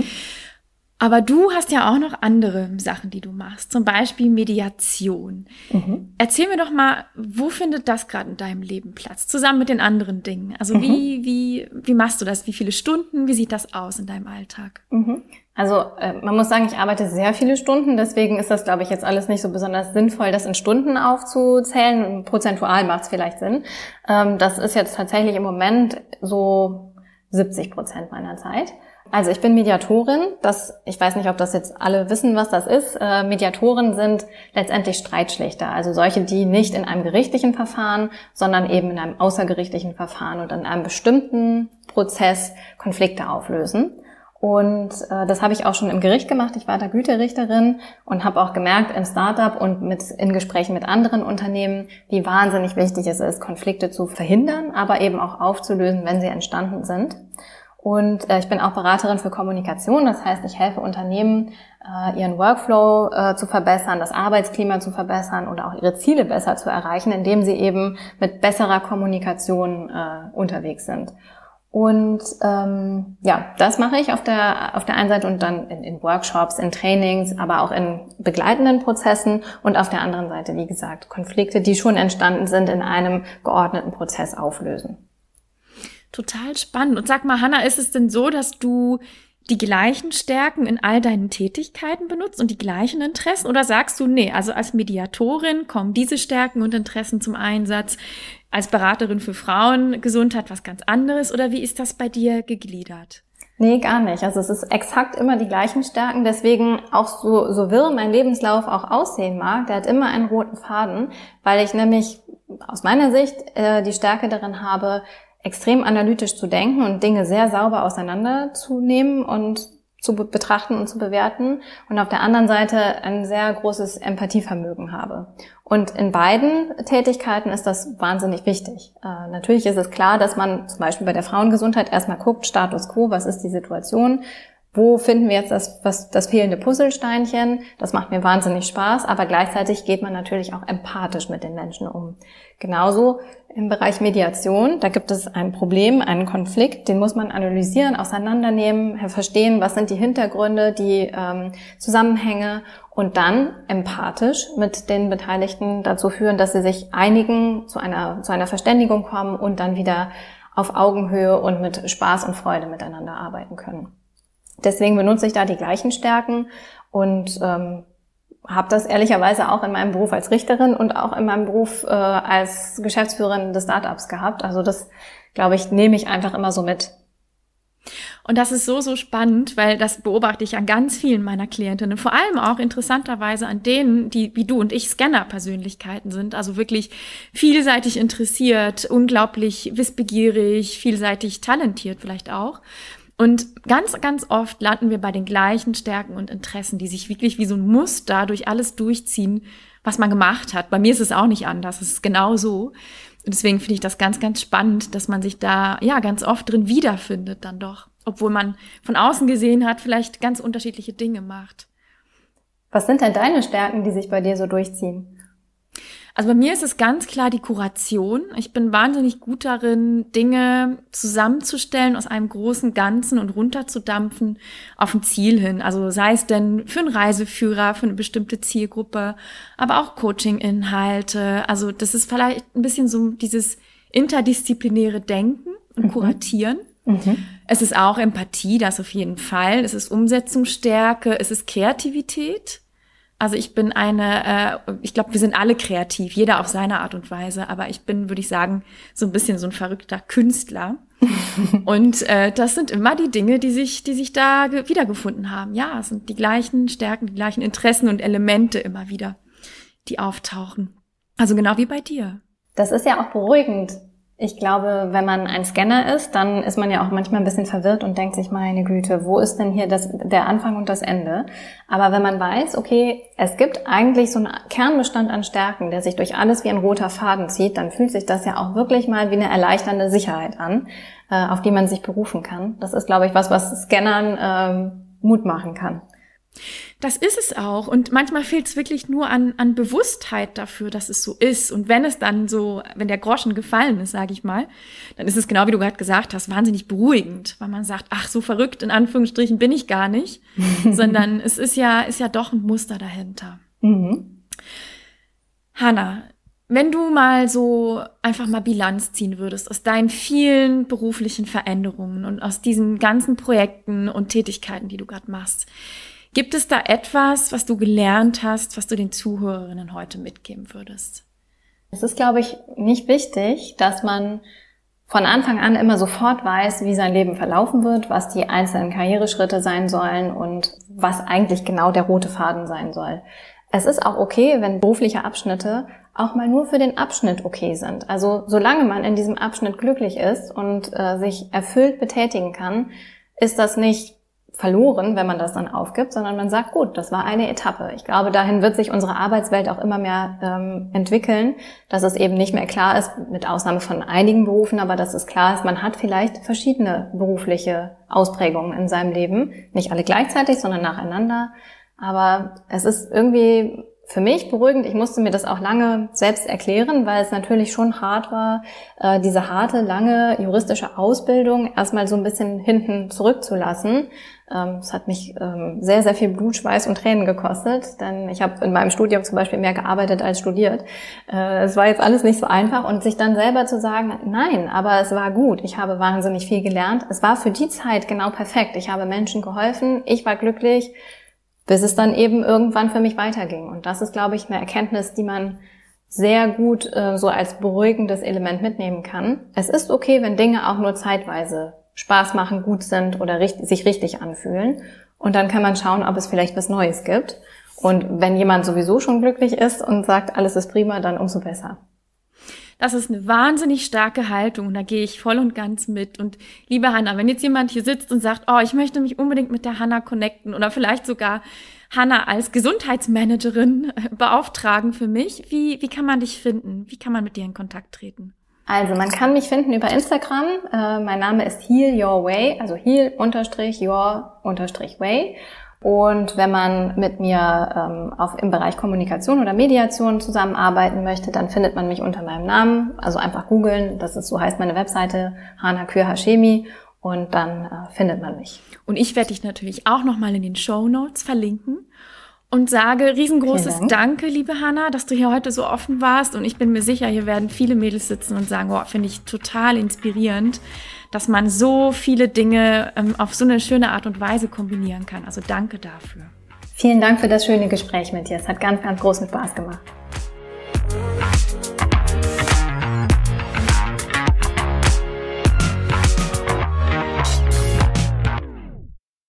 Aber du hast ja auch noch andere Sachen, die du machst, zum Beispiel Mediation. Mhm. Erzähl mir doch mal, wo findet das gerade in deinem Leben Platz, zusammen mit den anderen Dingen? Also mhm. wie, wie, wie machst du das? Wie viele Stunden? Wie sieht das aus in deinem Alltag? Mhm. Also äh, man muss sagen, ich arbeite sehr viele Stunden, deswegen ist das, glaube ich, jetzt alles nicht so besonders sinnvoll, das in Stunden aufzuzählen. Prozentual macht es vielleicht Sinn. Ähm, das ist jetzt tatsächlich im Moment so 70 Prozent meiner Zeit. Also ich bin Mediatorin. Das, ich weiß nicht, ob das jetzt alle wissen, was das ist. Äh, Mediatoren sind letztendlich Streitschlichter, also solche, die nicht in einem gerichtlichen Verfahren, sondern eben in einem außergerichtlichen Verfahren und in einem bestimmten Prozess Konflikte auflösen. Und äh, das habe ich auch schon im Gericht gemacht. Ich war da Güterichterin und habe auch gemerkt im Startup und mit, in Gesprächen mit anderen Unternehmen, wie wahnsinnig wichtig es ist, Konflikte zu verhindern, aber eben auch aufzulösen, wenn sie entstanden sind. Und äh, ich bin auch Beraterin für Kommunikation. Das heißt, ich helfe Unternehmen, äh, ihren Workflow äh, zu verbessern, das Arbeitsklima zu verbessern oder auch ihre Ziele besser zu erreichen, indem sie eben mit besserer Kommunikation äh, unterwegs sind. Und ähm, ja, das mache ich auf der auf der einen Seite und dann in, in Workshops, in Trainings, aber auch in begleitenden Prozessen und auf der anderen Seite, wie gesagt, Konflikte, die schon entstanden sind, in einem geordneten Prozess auflösen. Total spannend. Und sag mal, Hanna, ist es denn so, dass du die gleichen Stärken in all deinen Tätigkeiten benutzt und die gleichen Interessen? Oder sagst du, nee, also als Mediatorin kommen diese Stärken und Interessen zum Einsatz, als Beraterin für Frauengesundheit was ganz anderes? Oder wie ist das bei dir gegliedert? Nee, gar nicht. Also es ist exakt immer die gleichen Stärken. Deswegen auch so, so wirr mein Lebenslauf auch aussehen mag, der hat immer einen roten Faden, weil ich nämlich aus meiner Sicht äh, die Stärke darin habe, extrem analytisch zu denken und Dinge sehr sauber auseinanderzunehmen und zu betrachten und zu bewerten und auf der anderen Seite ein sehr großes Empathievermögen habe. Und in beiden Tätigkeiten ist das wahnsinnig wichtig. Äh, natürlich ist es klar, dass man zum Beispiel bei der Frauengesundheit erstmal guckt, Status quo, was ist die Situation, wo finden wir jetzt das, was, das fehlende Puzzlesteinchen? Das macht mir wahnsinnig Spaß, aber gleichzeitig geht man natürlich auch empathisch mit den Menschen um. Genauso im Bereich Mediation, da gibt es ein Problem, einen Konflikt, den muss man analysieren, auseinandernehmen, verstehen, was sind die Hintergründe, die ähm, Zusammenhänge und dann empathisch mit den Beteiligten dazu führen, dass sie sich einigen, zu einer, zu einer Verständigung kommen und dann wieder auf Augenhöhe und mit Spaß und Freude miteinander arbeiten können. Deswegen benutze ich da die gleichen Stärken und ähm, habe das ehrlicherweise auch in meinem Beruf als Richterin und auch in meinem Beruf äh, als Geschäftsführerin des Startups gehabt. Also das, glaube ich, nehme ich einfach immer so mit. Und das ist so, so spannend, weil das beobachte ich an ganz vielen meiner Klientinnen. Vor allem auch interessanterweise an denen, die wie du und ich Scanner-Persönlichkeiten sind. Also wirklich vielseitig interessiert, unglaublich wissbegierig, vielseitig talentiert vielleicht auch. Und ganz, ganz oft landen wir bei den gleichen Stärken und Interessen, die sich wirklich wie so ein Muster durch alles durchziehen, was man gemacht hat. Bei mir ist es auch nicht anders. Es ist genau so. Und deswegen finde ich das ganz, ganz spannend, dass man sich da ja ganz oft drin wiederfindet dann doch. Obwohl man von außen gesehen hat, vielleicht ganz unterschiedliche Dinge macht. Was sind denn deine Stärken, die sich bei dir so durchziehen? Also bei mir ist es ganz klar die Kuration. Ich bin wahnsinnig gut darin, Dinge zusammenzustellen aus einem großen Ganzen und runterzudampfen auf ein Ziel hin. Also sei es denn für einen Reiseführer, für eine bestimmte Zielgruppe, aber auch Coaching-Inhalte. Also das ist vielleicht ein bisschen so dieses interdisziplinäre Denken und mhm. Kuratieren. Mhm. Es ist auch Empathie, das auf jeden Fall. Es ist Umsetzungsstärke, es ist Kreativität. Also ich bin eine, äh, ich glaube, wir sind alle kreativ, jeder auf seine Art und Weise, aber ich bin, würde ich sagen, so ein bisschen so ein verrückter Künstler. und äh, das sind immer die Dinge, die sich, die sich da wiedergefunden haben. Ja, es sind die gleichen Stärken, die gleichen Interessen und Elemente immer wieder, die auftauchen. Also genau wie bei dir. Das ist ja auch beruhigend, ich glaube, wenn man ein Scanner ist, dann ist man ja auch manchmal ein bisschen verwirrt und denkt sich, meine Güte, wo ist denn hier das, der Anfang und das Ende? Aber wenn man weiß, okay, es gibt eigentlich so einen Kernbestand an Stärken, der sich durch alles wie ein roter Faden zieht, dann fühlt sich das ja auch wirklich mal wie eine erleichternde Sicherheit an, äh, auf die man sich berufen kann. Das ist, glaube ich, was, was Scannern ähm, Mut machen kann. Das ist es auch. Und manchmal fehlt es wirklich nur an, an Bewusstheit dafür, dass es so ist. Und wenn es dann so, wenn der Groschen gefallen ist, sage ich mal, dann ist es genau wie du gerade gesagt hast, wahnsinnig beruhigend, weil man sagt, ach, so verrückt in Anführungsstrichen bin ich gar nicht, sondern es ist ja, ist ja doch ein Muster dahinter. Mhm. Hanna, wenn du mal so einfach mal Bilanz ziehen würdest aus deinen vielen beruflichen Veränderungen und aus diesen ganzen Projekten und Tätigkeiten, die du gerade machst, Gibt es da etwas, was du gelernt hast, was du den Zuhörerinnen heute mitgeben würdest? Es ist, glaube ich, nicht wichtig, dass man von Anfang an immer sofort weiß, wie sein Leben verlaufen wird, was die einzelnen Karriereschritte sein sollen und was eigentlich genau der rote Faden sein soll. Es ist auch okay, wenn berufliche Abschnitte auch mal nur für den Abschnitt okay sind. Also solange man in diesem Abschnitt glücklich ist und äh, sich erfüllt betätigen kann, ist das nicht verloren, wenn man das dann aufgibt, sondern man sagt, gut, das war eine Etappe. Ich glaube, dahin wird sich unsere Arbeitswelt auch immer mehr ähm, entwickeln, dass es eben nicht mehr klar ist, mit Ausnahme von einigen Berufen, aber dass es klar ist, man hat vielleicht verschiedene berufliche Ausprägungen in seinem Leben. Nicht alle gleichzeitig, sondern nacheinander. Aber es ist irgendwie für mich beruhigend. Ich musste mir das auch lange selbst erklären, weil es natürlich schon hart war, äh, diese harte, lange juristische Ausbildung erstmal so ein bisschen hinten zurückzulassen. Ähm, es hat mich ähm, sehr, sehr viel Blut, Schweiß und Tränen gekostet, denn ich habe in meinem Studium zum Beispiel mehr gearbeitet als studiert. Äh, es war jetzt alles nicht so einfach und sich dann selber zu sagen, nein, aber es war gut. Ich habe wahnsinnig viel gelernt. Es war für die Zeit genau perfekt. Ich habe Menschen geholfen. Ich war glücklich bis es dann eben irgendwann für mich weiterging. Und das ist, glaube ich, eine Erkenntnis, die man sehr gut äh, so als beruhigendes Element mitnehmen kann. Es ist okay, wenn Dinge auch nur zeitweise Spaß machen, gut sind oder richtig, sich richtig anfühlen. Und dann kann man schauen, ob es vielleicht was Neues gibt. Und wenn jemand sowieso schon glücklich ist und sagt, alles ist prima, dann umso besser. Das ist eine wahnsinnig starke Haltung da gehe ich voll und ganz mit. Und liebe Hanna, wenn jetzt jemand hier sitzt und sagt, oh, ich möchte mich unbedingt mit der Hanna connecten oder vielleicht sogar Hanna als Gesundheitsmanagerin beauftragen für mich, wie, wie kann man dich finden? Wie kann man mit dir in Kontakt treten? Also man kann mich finden über Instagram. Äh, mein Name ist Heal Your Way, also Heal unterstrich Your unterstrich Way. Und wenn man mit mir ähm, auf, im Bereich Kommunikation oder Mediation zusammenarbeiten möchte, dann findet man mich unter meinem Namen. Also einfach googeln, das ist so heißt meine Webseite, Hana Kür Hashemi und dann äh, findet man mich. Und ich werde dich natürlich auch nochmal in den Show Notes verlinken und sage riesengroßes Dank. Danke, liebe Hanna, dass du hier heute so offen warst. Und ich bin mir sicher, hier werden viele Mädels sitzen und sagen, wow, finde ich total inspirierend, dass man so viele Dinge ähm, auf so eine schöne Art und Weise kombinieren kann. Also danke dafür. Vielen Dank für das schöne Gespräch mit dir. Es hat ganz, ganz großen Spaß gemacht.